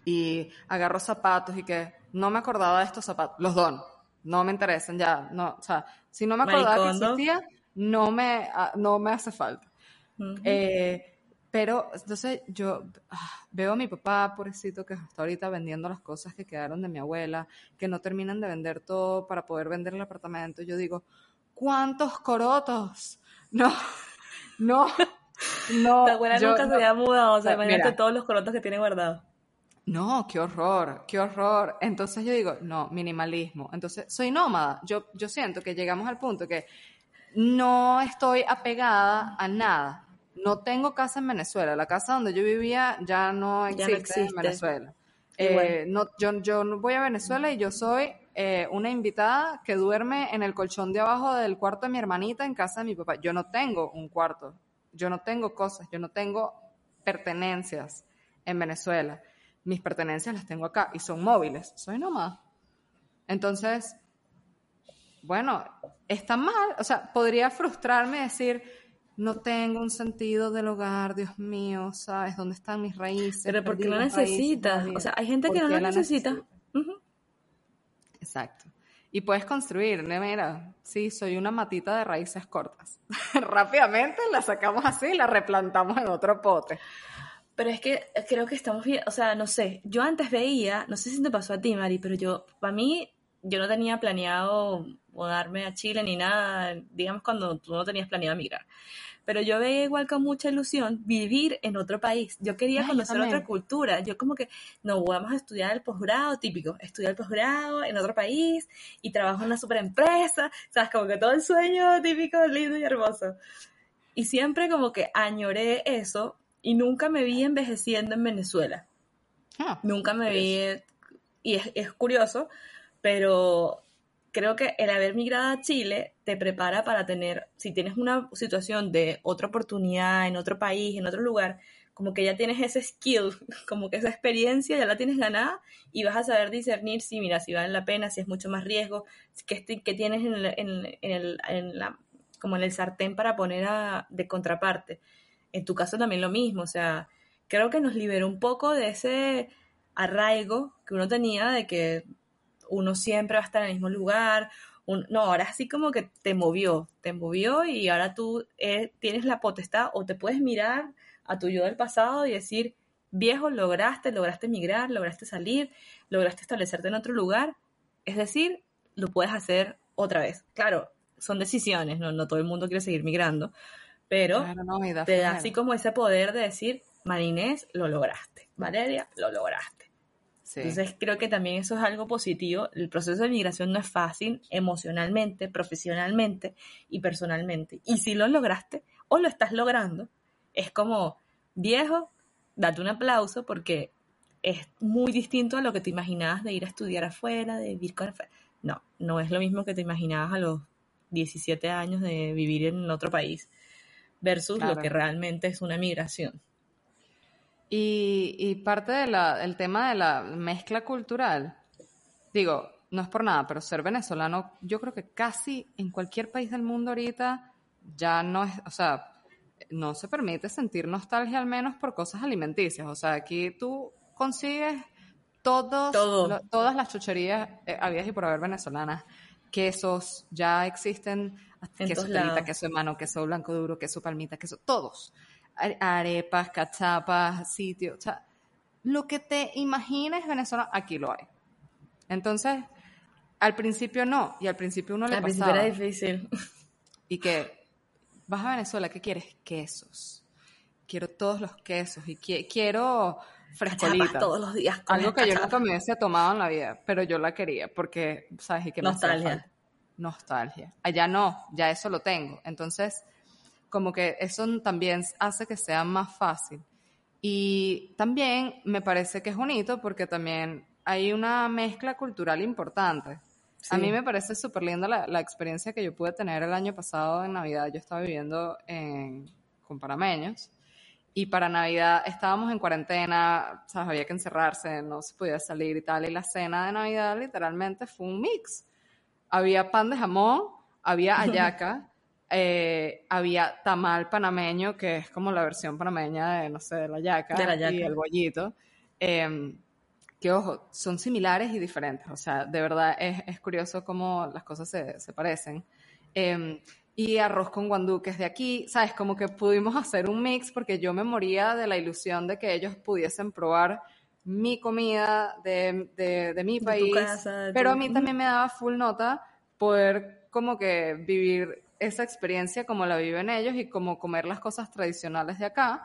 Y agarro zapatos y que no me acordaba de estos zapatos, los dono, no me interesan ya, no, o sea, si no me acordaba que existía, no me, ah, no me hace falta. Eh, pero entonces yo ah, veo a mi papá, pobrecito, que está ahorita vendiendo las cosas que quedaron de mi abuela, que no terminan de vender todo para poder vender el apartamento. Yo digo, ¿cuántos corotos? No, no, no. Tu abuela nunca se había mudado, o sea, imagínate todos los corotos que tiene guardados. No, qué horror, qué horror. Entonces yo digo, no, minimalismo. Entonces, soy nómada. Yo, yo siento que llegamos al punto que no estoy apegada a nada. No tengo casa en Venezuela. La casa donde yo vivía ya no existe, en Venezuela. Eh, no, yo, yo voy a Venezuela y yo soy eh, una invitada que duerme en el colchón de abajo del cuarto de mi hermanita en casa de mi papá. Yo no tengo un cuarto. Yo no tengo cosas. Yo no tengo pertenencias en Venezuela mis pertenencias las tengo acá y son móviles, soy nomás. Entonces, bueno, está mal, o sea, podría frustrarme decir, no tengo un sentido del hogar, Dios mío, ¿sabes? ¿Dónde están mis raíces? Pero porque no necesitas, o sea, hay gente que no lo necesita. Exacto. Y puedes construir, mira, sí, soy una matita de raíces cortas. Rápidamente la sacamos así y la replantamos en otro pote. Pero es que creo que estamos bien, o sea, no sé, yo antes veía, no sé si te pasó a ti, Mari, pero yo, para mí, yo no tenía planeado mudarme a Chile ni nada, digamos cuando tú no tenías planeado migrar. Pero yo veía igual con mucha ilusión vivir en otro país. Yo quería conocer otra cultura. Yo como que, no, vamos a estudiar el posgrado típico, estudiar el posgrado en otro país y trabajo en una super empresa, sabes, como que todo el sueño típico, lindo y hermoso. Y siempre como que añoré eso y nunca me vi envejeciendo en Venezuela. Ah, nunca me vi, y es, curioso, pero creo que el haber migrado a Chile te prepara para tener, si tienes una situación de otra oportunidad en otro país, en otro lugar, como que ya tienes ese skill, como que esa experiencia ya la tienes ganada y vas a saber discernir si, mira, si vale la pena, si es mucho más riesgo, que, que tienes en, el, en, el, en la, como en el sartén para poner a, de contraparte en tu caso también lo mismo, o sea, creo que nos liberó un poco de ese arraigo que uno tenía de que uno siempre va a estar en el mismo lugar no, ahora así como que te movió, te movió y ahora tú eh, tienes la potestad o te puedes mirar a tu yo del pasado y decir, viejo, lograste, lograste migrar, lograste salir, lograste establecerte en otro lugar. Es decir, lo puedes hacer otra vez. Claro, son decisiones, no, no todo el mundo quiere seguir migrando, pero te da así como ese poder de decir, Marinés, lo lograste, Valeria, lo lograste. Entonces creo que también eso es algo positivo. El proceso de migración no es fácil emocionalmente, profesionalmente y personalmente. Y si lo lograste o lo estás logrando, es como, viejo, date un aplauso porque es muy distinto a lo que te imaginabas de ir a estudiar afuera, de vivir con... No, no es lo mismo que te imaginabas a los 17 años de vivir en otro país versus lo que realmente es una migración. Y, parte del tema de la mezcla cultural, digo, no es por nada, pero ser venezolano, yo creo que casi en cualquier país del mundo ahorita ya no es, o sea, no se permite sentir nostalgia al menos por cosas alimenticias. O sea, aquí tú consigues todos, todas las chucherías eh, habidas y por haber venezolanas. Quesos, ya existen queso telita, queso de mano, queso blanco duro, queso palmita, queso, todos arepas, cachapas, sitios, o sea, lo que te imagines Venezuela, aquí lo hay. Entonces, al principio no, y al principio uno le al principio era difícil. Y que, vas a Venezuela, ¿qué quieres? Quesos. Quiero todos los quesos y quiero frescolita. todos los días. Algo que yo nunca me hubiese tomado en la vida, pero yo la quería porque, ¿sabes? Y que Nostalgia. Nostalgia. Allá no, ya eso lo tengo. Entonces, como que eso también hace que sea más fácil. Y también me parece que es bonito porque también hay una mezcla cultural importante. A mí me parece súper linda la, experiencia que yo pude tener el año pasado en Navidad. Yo estaba viviendo en, con panameños y para Navidad estábamos en cuarentena, ¿sabes? había que encerrarse, no se podía salir y tal. Y la cena de Navidad literalmente fue un mix. Había pan de jamón, había ayaca, eh, había tamal panameño, que es como la versión panameña de, no sé, de la yaca, y el bollito. Em, que ojo, son similares y diferentes. O sea, de verdad es, es curioso cómo las cosas se, se parecen. Em, y arroz con guandú, que es de aquí, ¿sabes? Como que pudimos hacer un mix porque yo me moría de la ilusión de que ellos pudiesen probar mi comida de, de, de mi país. pero a mí también me daba full nota poder como que vivir esa experiencia como la viven ellos y como comer las cosas tradicionales de acá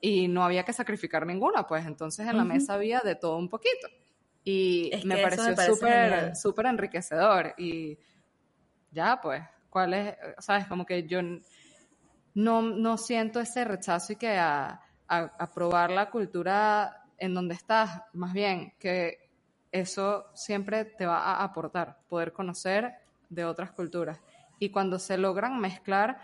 y no había que sacrificar ninguna, pues entonces en la mesa había de todo un poquito. Y me pareció súper súper enriquecedor y ya pues, ¿cuál es? Sabes, como que yo no, no siento ese rechazo y que a, a probar la cultura en donde estás, más bien que eso siempre te va a aportar, poder conocer de otras culturas y cuando se logran mezclar,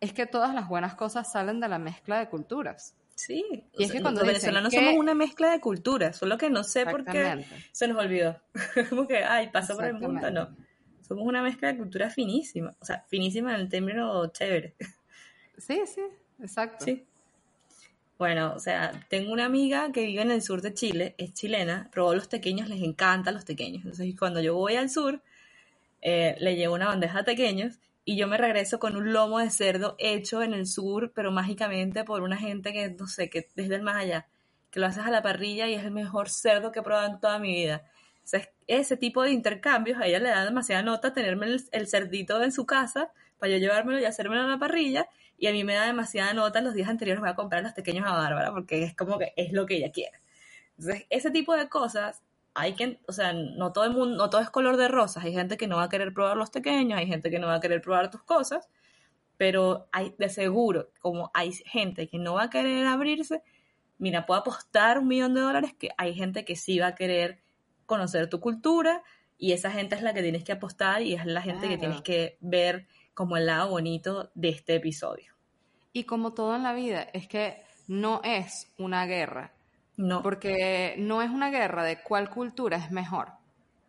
es que todas las buenas cosas salen de la mezcla de culturas. Sí, y es que cuando los venezolanos somos una mezcla de culturas, solo que no sé por qué se nos olvidó. Como que, ay, pasó por el mundo, no. Somos una mezcla de cultura finísima, o sea, finísima en el término chévere. Sí, sí, exacto. Sí. Bueno, o sea, tengo una amiga que vive en el sur de Chile, es chilena, probó los pequeños, les encantan los pequeños. Entonces, cuando yo voy al sur, eh, le llevo una bandeja de pequeños y yo me regreso con un lomo de cerdo hecho en el sur, pero mágicamente por una gente que, no sé, que desde el más allá, que lo haces a la parrilla y es el mejor cerdo que he probado en toda mi vida. O sea, ese tipo de intercambios a ella le da demasiada nota tenerme el, cerdito en su casa para yo llevármelo y hacérmelo a la parrilla y a mí me da demasiada nota los días anteriores voy a comprar los pequeños a Bárbara porque es como que es lo que ella quiere. Entonces, ese tipo de cosas hay que, o sea, no todo el mundo, no todo es color de rosas. Hay gente que no va a querer probar los pequeños, hay gente que no va a querer probar tus cosas, pero hay de seguro, como hay gente que no va a querer abrirse, mira, puedo apostar un millón de dólares que hay gente que sí va a querer conocer tu cultura y esa gente es la que tienes que apostar y es la gente que tienes que ver como el lado bonito de este episodio. Y como todo en la vida, es que no es una guerra, no. Porque no es una guerra de cuál cultura es mejor.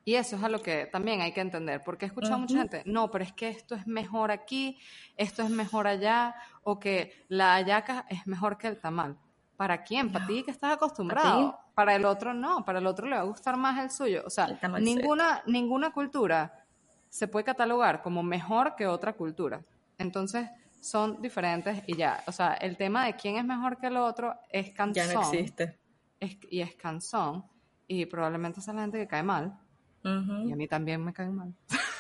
Y eso es a lo que también hay que entender, porque he escuchado a mucha gente, no, pero es que esto es mejor aquí, esto es mejor allá, o que la ayaca es mejor que el tamal. ¿Para quién? ¿Para ti que estás acostumbrado? Para el otro no, para el otro le va a gustar más el suyo. O sea, ninguna, ninguna cultura se puede catalogar como mejor que otra cultura. Entonces, son diferentes y ya. O sea, el tema de quién es mejor que el otro es canzón. Ya no existe. y es canzón. Y probablemente es la gente que cae mal. Y a mí también me cae mal.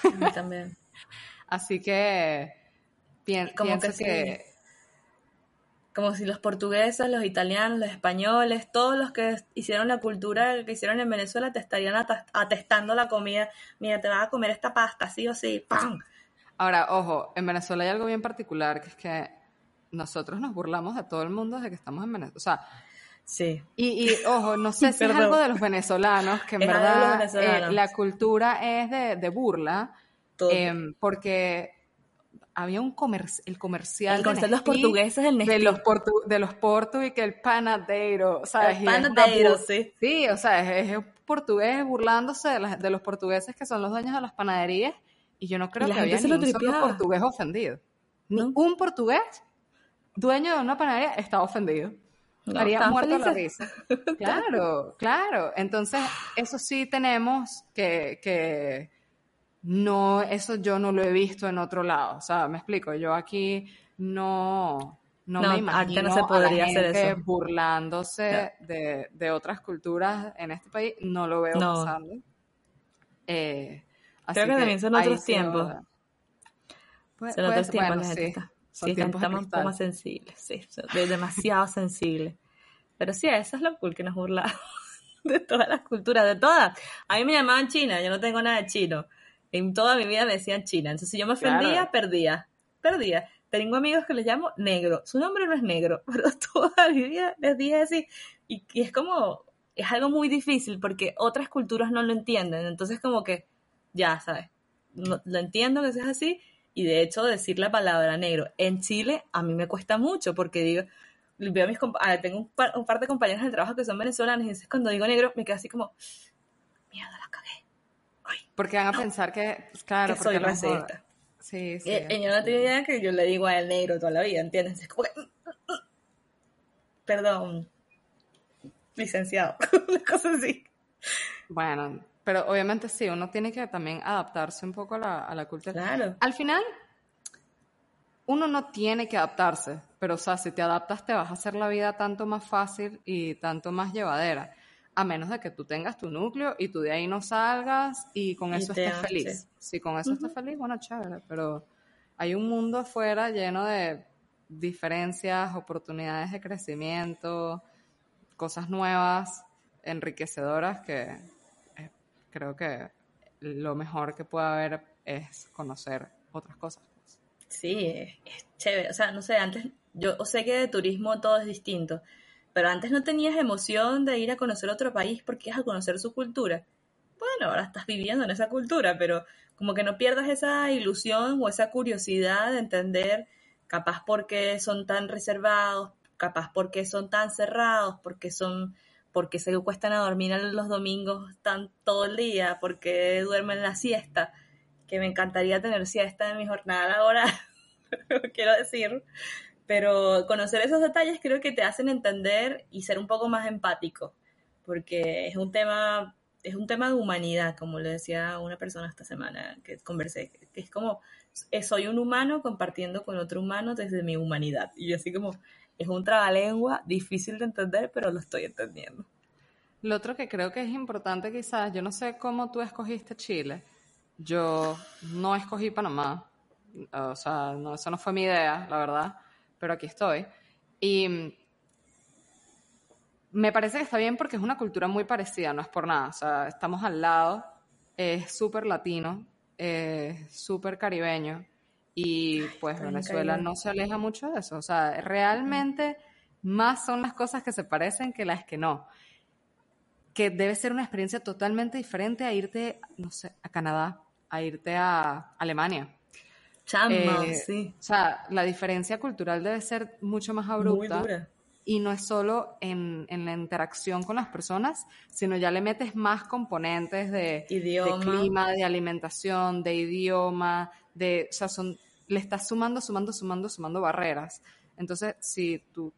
A mí también. Así que pienso que, como si los portugueses, los italianos, los españoles, todos los que hicieron la cultura que hicieron en Venezuela te estarían atestando la comida. Mira, te vas a comer esta pasta, sí o sí, ¡pam! Ahora, ojo, en Venezuela hay algo bien particular, que es que nosotros nos burlamos de todo el mundo desde que estamos en Venezuela. O sea, sí. Y, ojo, no sé si es algo de los venezolanos, que en verdad eh, la cultura es de, burla, em, porque había un comercial, el comercial. El comercial de los portugueses del De los, portu de los portu y que el panadeiro, ¿sabes? El panadeiro, sí. Sí, o sea, es, es portugués burlándose de, de, los portugueses que son los dueños de las panaderías y yo no creo que había ni un solo portugués ofendido. Ni un portugués dueño de una panadería está ofendido. Estaría muerto la risa. Claro, claro. Entonces, eso sí tenemos que, que no, eso yo no lo he visto en otro lado. O sea, me explico, yo aquí no, no, me imagino no se podría hacer eso. burlándose de, de, otras culturas en este país, no lo veo pasando. Eh, Creo que, también son otros tiempos. son otros tiempos, la gente sí, estamos un poco más sensibles, sí, demasiado sensibles. Pero sí, eso es lo cool que nos burlamos de todas las culturas, de todas. A mí me llamaban China, yo no tengo nada de chino. En toda mi vida me decían China. Entonces, si yo me ofendía, perdía. Perdía. Tengo amigos que les llamo negro. Su nombre no es negro, pero toda mi vida les dije así. Y, y es como, es algo muy difícil porque otras culturas no lo entienden. Entonces, como que ya, ¿sabes? lo entiendo que seas así y de hecho decir la palabra negro en Chile a mí me cuesta mucho porque digo, veo a mis tengo un par, un par, de compañeros de trabajo que son venezolanos y entonces cuando digo negro me quedo así como, mierda, la cagué. Porque van a pensar que, pues, claro, que soy racista. Sí, sí. Y, yo no tengo idea que yo le digo a él negro toda la vida, ¿entiendes? Es como que, perdón, licenciado, una cosa así. Bueno, pero obviamente sí, uno tiene que también adaptarse un poco a la, a la cultura. Claro. Al final, uno no tiene que adaptarse, pero o sea, si te adaptas te vas a hacer la vida tanto más fácil y tanto más llevadera, a menos de que tú tengas tu núcleo y tú de ahí no salgas y con eso estés feliz. Si con eso estás feliz, bueno, chévere, pero hay un mundo afuera lleno de diferencias, oportunidades de crecimiento, cosas nuevas, enriquecedoras que creo que lo mejor que puede haber es conocer otras cosas. Sí, es, chévere. O sea, no sé, antes, yo sé que de turismo todo es distinto, pero antes no tenías emoción de ir a conocer otro país porque ibas a conocer su cultura. Bueno, ahora estás viviendo en esa cultura, pero como que no pierdas esa ilusión o esa curiosidad de entender capaz por qué son tan reservados, capaz por qué son tan cerrados, porque son porque se cuestan a dormir los domingos tan todo el día, porque duermen la siesta, que me encantaría tener siesta en mi jornada laboral, quiero decir. Pero conocer esos detalles creo que te hacen entender y ser un poco más empático, porque es un tema, es un tema de humanidad, como le decía una persona esta semana que conversé, que es como, eh, soy un humano compartiendo con otro humano desde mi humanidad. Y así como, es un trabalengua difícil de entender, pero lo estoy entendiendo. Lo otro que creo que es importante quizás, yo no sé cómo tú escogiste Chile, yo no escogí Panamá, o sea, no, eso no fue mi idea, la verdad, pero aquí estoy. Y me parece que está bien porque es una cultura muy parecida, no es por nada, o sea, estamos al lado, es súper latino, es súper caribeño, y pues Venezuela no se aleja mucho de eso. O sea, realmente más son las cosas que se parecen que las que no. Que debe ser una experiencia totalmente diferente a irte, no sé, a Canadá, a irte a Alemania. Chamba, eh, sí. O sea, la diferencia cultural debe ser mucho más abrupta. Muy dura. Y no es solo en, en, la interacción con las personas, sino ya le metes más componentes de, de clima, de alimentación, de idioma, de, o sea, son le estás sumando, sumando, sumando, sumando barreras. Entonces, si tú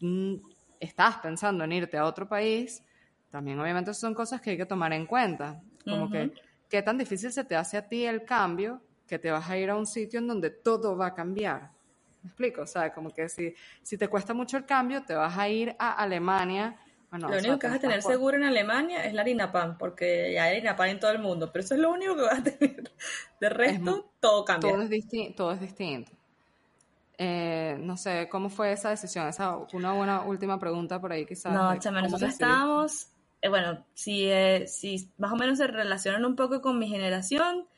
mm, estás pensando en irte a otro país, también obviamente son cosas que hay que tomar en cuenta. Como que ¿qué tan difícil se te hace a ti el cambio que te vas a ir a un sitio en donde todo va a cambiar? ¿Me explico? O sea, como que si, si te cuesta mucho el cambio, te vas a ir a Alemania. lo único que vas a tener seguro en Alemania es la harina pan, porque hay harina pan en todo el mundo, pero eso es lo único que vas a tener. De resto, todo cambia. Todo es, todo es distinto. Eh, no sé, ¿cómo fue esa decisión? Esa una buena última pregunta por ahí quizás. No, chama, nosotros estábamos, eh, bueno, si, eh, si más o menos se relacionan un poco con mi generación,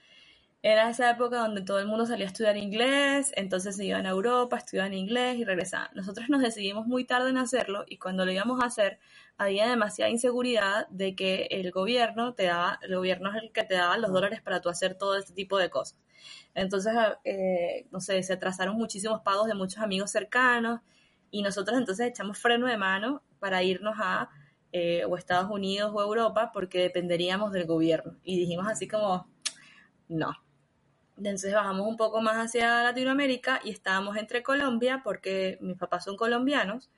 era esa época donde todo el mundo salía a estudiar inglés, entonces se iban a Europa, estudiaban inglés y regresaban. Nosotros nos decidimos muy tarde en hacerlo y cuando lo íbamos a hacer había demasiada inseguridad de que el gobierno te daba, el gobierno es el que te daba los dólares para tú hacer todo este tipo de cosas. Entonces, eh, no sé, se atrasaron muchísimos pagos de muchos amigos cercanos y nosotros entonces echamos freno de mano para irnos a eh, o Estados Unidos o Europa porque dependeríamos del gobierno. Y dijimos así como, no. Entonces bajamos un poco más hacia Latinoamérica y estábamos entre Colombia porque mis papás son colombianos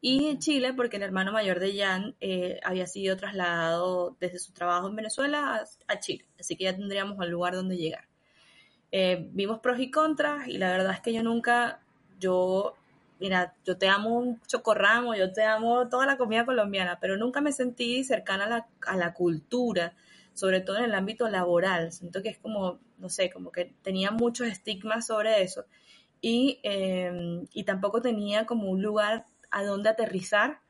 y Chile porque el hermano mayor de Jan eh, había sido trasladado desde su trabajo en Venezuela a Chile. Así que ya tendríamos un lugar donde llegar. Eh, vimos pros y contras y la verdad es que yo nunca, yo, mira, yo te amo un chocorramo, yo te amo toda la comida colombiana, pero nunca me sentí cercana a la, a la cultura, sobre todo en el ámbito laboral. Siento que es como, no sé, como que tenía muchos estigmas sobre eso y, em, y tampoco tenía como un lugar a donde aterrizar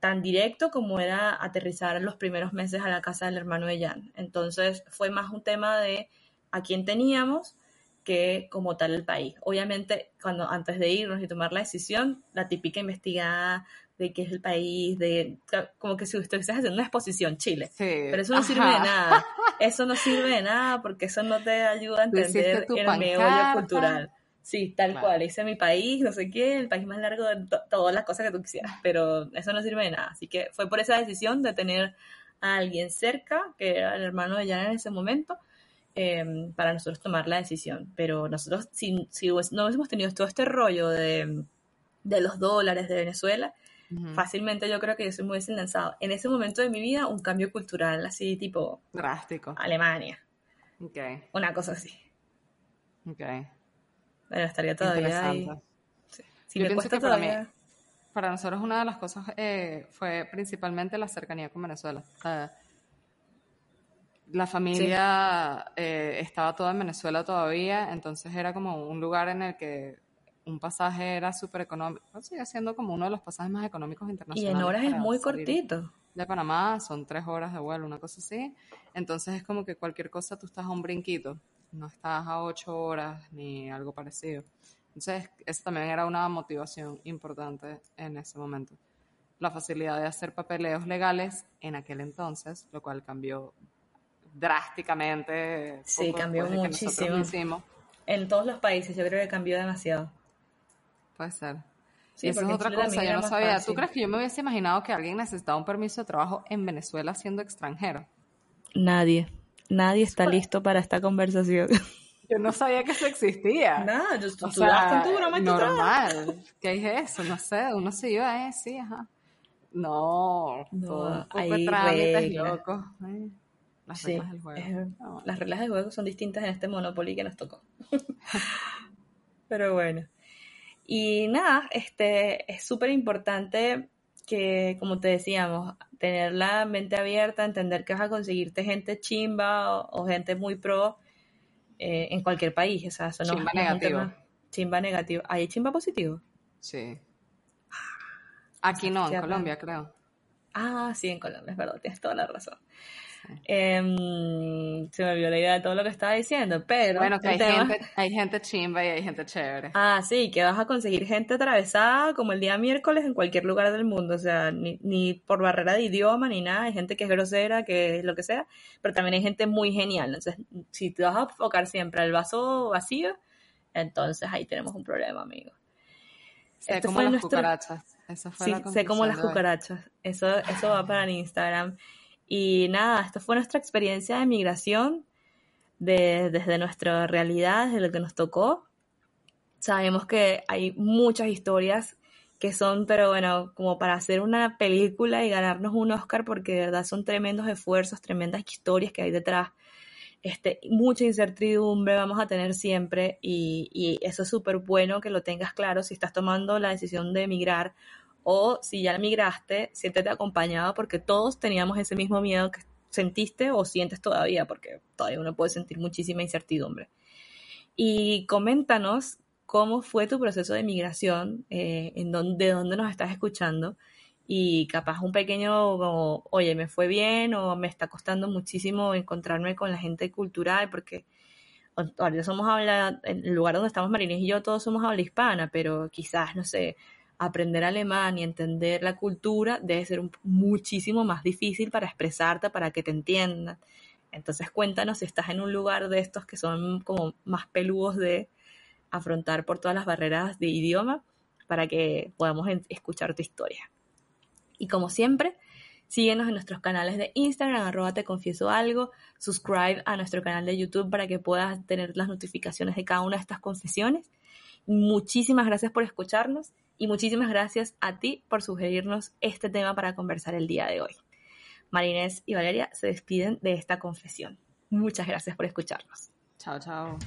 tan directo como era aterrizar los primeros meses a la casa del hermano de Jan. Entonces fue más un tema de a quién teníamos que como tal el país. Obviamente, cuando antes de irnos y tomar la decisión, la típica investigada de qué es el país, de como que si estuvieses haciendo una exposición Chile. Pero eso no sirve de nada. Eso no sirve de nada porque eso no te ayuda a entender el meollo cultural. Sí, tal cual. Hice mi país, no sé qué, el país más largo de todas las cosas que tú quisieras. Pero eso no sirve de nada. Así que fue por esa decisión de tener a alguien cerca, que era el hermano de Jan en ese momento, Em, para nosotros tomar la decisión. Pero nosotros, si, no hubiésemos tenido todo este rollo de, los dólares de Venezuela, fácilmente yo creo que yo se me hubiese lanzado en ese momento de mi vida un cambio cultural así tipo... Drástico. Alemania. Una cosa así. Ok. Bueno, estaría todavía ahí. Si me cuesta todavía... Para, nosotros una de las cosas eh, fue principalmente la cercanía con Venezuela la familia eh, estaba toda en Venezuela todavía, entonces era como un lugar en el que un pasaje era súper económico, sigue siendo como uno de los pasajes más económicos internacionales. Y en horas es muy cortito. De Panamá son tres horas de vuelo, una cosa así. Entonces es como que cualquier cosa tú estás a un brinquito, no estás a ocho horas ni algo parecido. Entonces eso también era una motivación importante en ese momento. La facilidad de hacer papeleos legales en aquel entonces, lo cual cambió drásticamente. Sí, cambió muchísimo. En todos los países yo creo que cambió demasiado. Puede ser. Sí, eso es otra cosa, yo no sabía. ¿Tú crees que yo me hubiese imaginado que alguien necesitaba un permiso de trabajo en Venezuela siendo extranjero? Nadie. Nadie está listo para esta conversación. Yo no sabía que eso existía. Nada, yo o sea, normal. ¿Qué es eso? No sé, uno se iba, eh, sí, ajá. No, no hay trámites locos. Las reglas del juego. Ah, las reglas del juego son distintas en este Monopoly que nos tocó. Pero bueno. Y nada, este es súper importante que, como te decíamos, tener la mente abierta, entender que vas a conseguirte gente chimba o, gente muy pro eh, en cualquier país. O sea, eso no, chimba negativo. chimba negativo. ¿Hay chimba positivo? Sí. Aquí no, en Colombia, creo. Ah, sí, en Colombia, es verdad, tienes toda la razón. Em, se me olvidó la idea de todo lo que estaba diciendo, pero... Bueno, que hay, gente, hay gente chimba y hay gente chévere. Ah, sí, que vas a conseguir gente atravesada como el día miércoles en cualquier lugar del mundo, o sea, ni, ni por barrera de idioma ni nada, hay gente que es grosera, que es lo que sea, pero también hay gente muy genial, entonces si te vas a enfocar siempre al vaso vacío, entonces ahí tenemos un problema, amigo. Sé como las cucarachas. Esa fue sí, sé como las cucarachas. Eso, eso va para el Instagram. Y nada, esto fue nuestra experiencia de migración desde nuestra realidad, desde lo que nos tocó. Sabemos que hay muchas historias que son, pero bueno, como para hacer una película y ganarnos un Oscar, porque de verdad son tremendos esfuerzos, tremendas historias que hay detrás. este, mucha incertidumbre vamos a tener siempre y, y eso es súper bueno que lo tengas claro si estás tomando la decisión de emigrar o si ya migraste, siéntete acompañado porque todos teníamos ese mismo miedo que sentiste o sientes todavía, porque todavía uno puede sentir muchísima incertidumbre. Y coméntanos cómo fue tu proceso de migración, eh, en dónde, de dónde nos estás escuchando y capaz un pequeño como, oye, me fue bien o me está costando muchísimo encontrarme con la gente cultural porque ahorita somos habla, el lugar donde estamos Marines y yo todos somos habla hispana, pero quizás, no sé, aprender alemán y entender la cultura debe ser muchísimo más difícil para expresarte, para que te entiendan. Entonces cuéntanos si estás en un lugar de estos que son como más peludos de afrontar por todas las barreras de idioma para que podamos escuchar tu historia. Y como siempre, síguenos en nuestros canales de Instagram, arroba te confieso algo, subscribe a nuestro canal de YouTube para que puedas tener las notificaciones de cada una de estas confesiones. Muchísimas gracias por escucharnos y muchísimas gracias a ti por sugerirnos este tema para conversar el día de hoy. Marinés y Valeria se despiden de esta confesión. Muchas gracias por escucharnos. Chao, chao.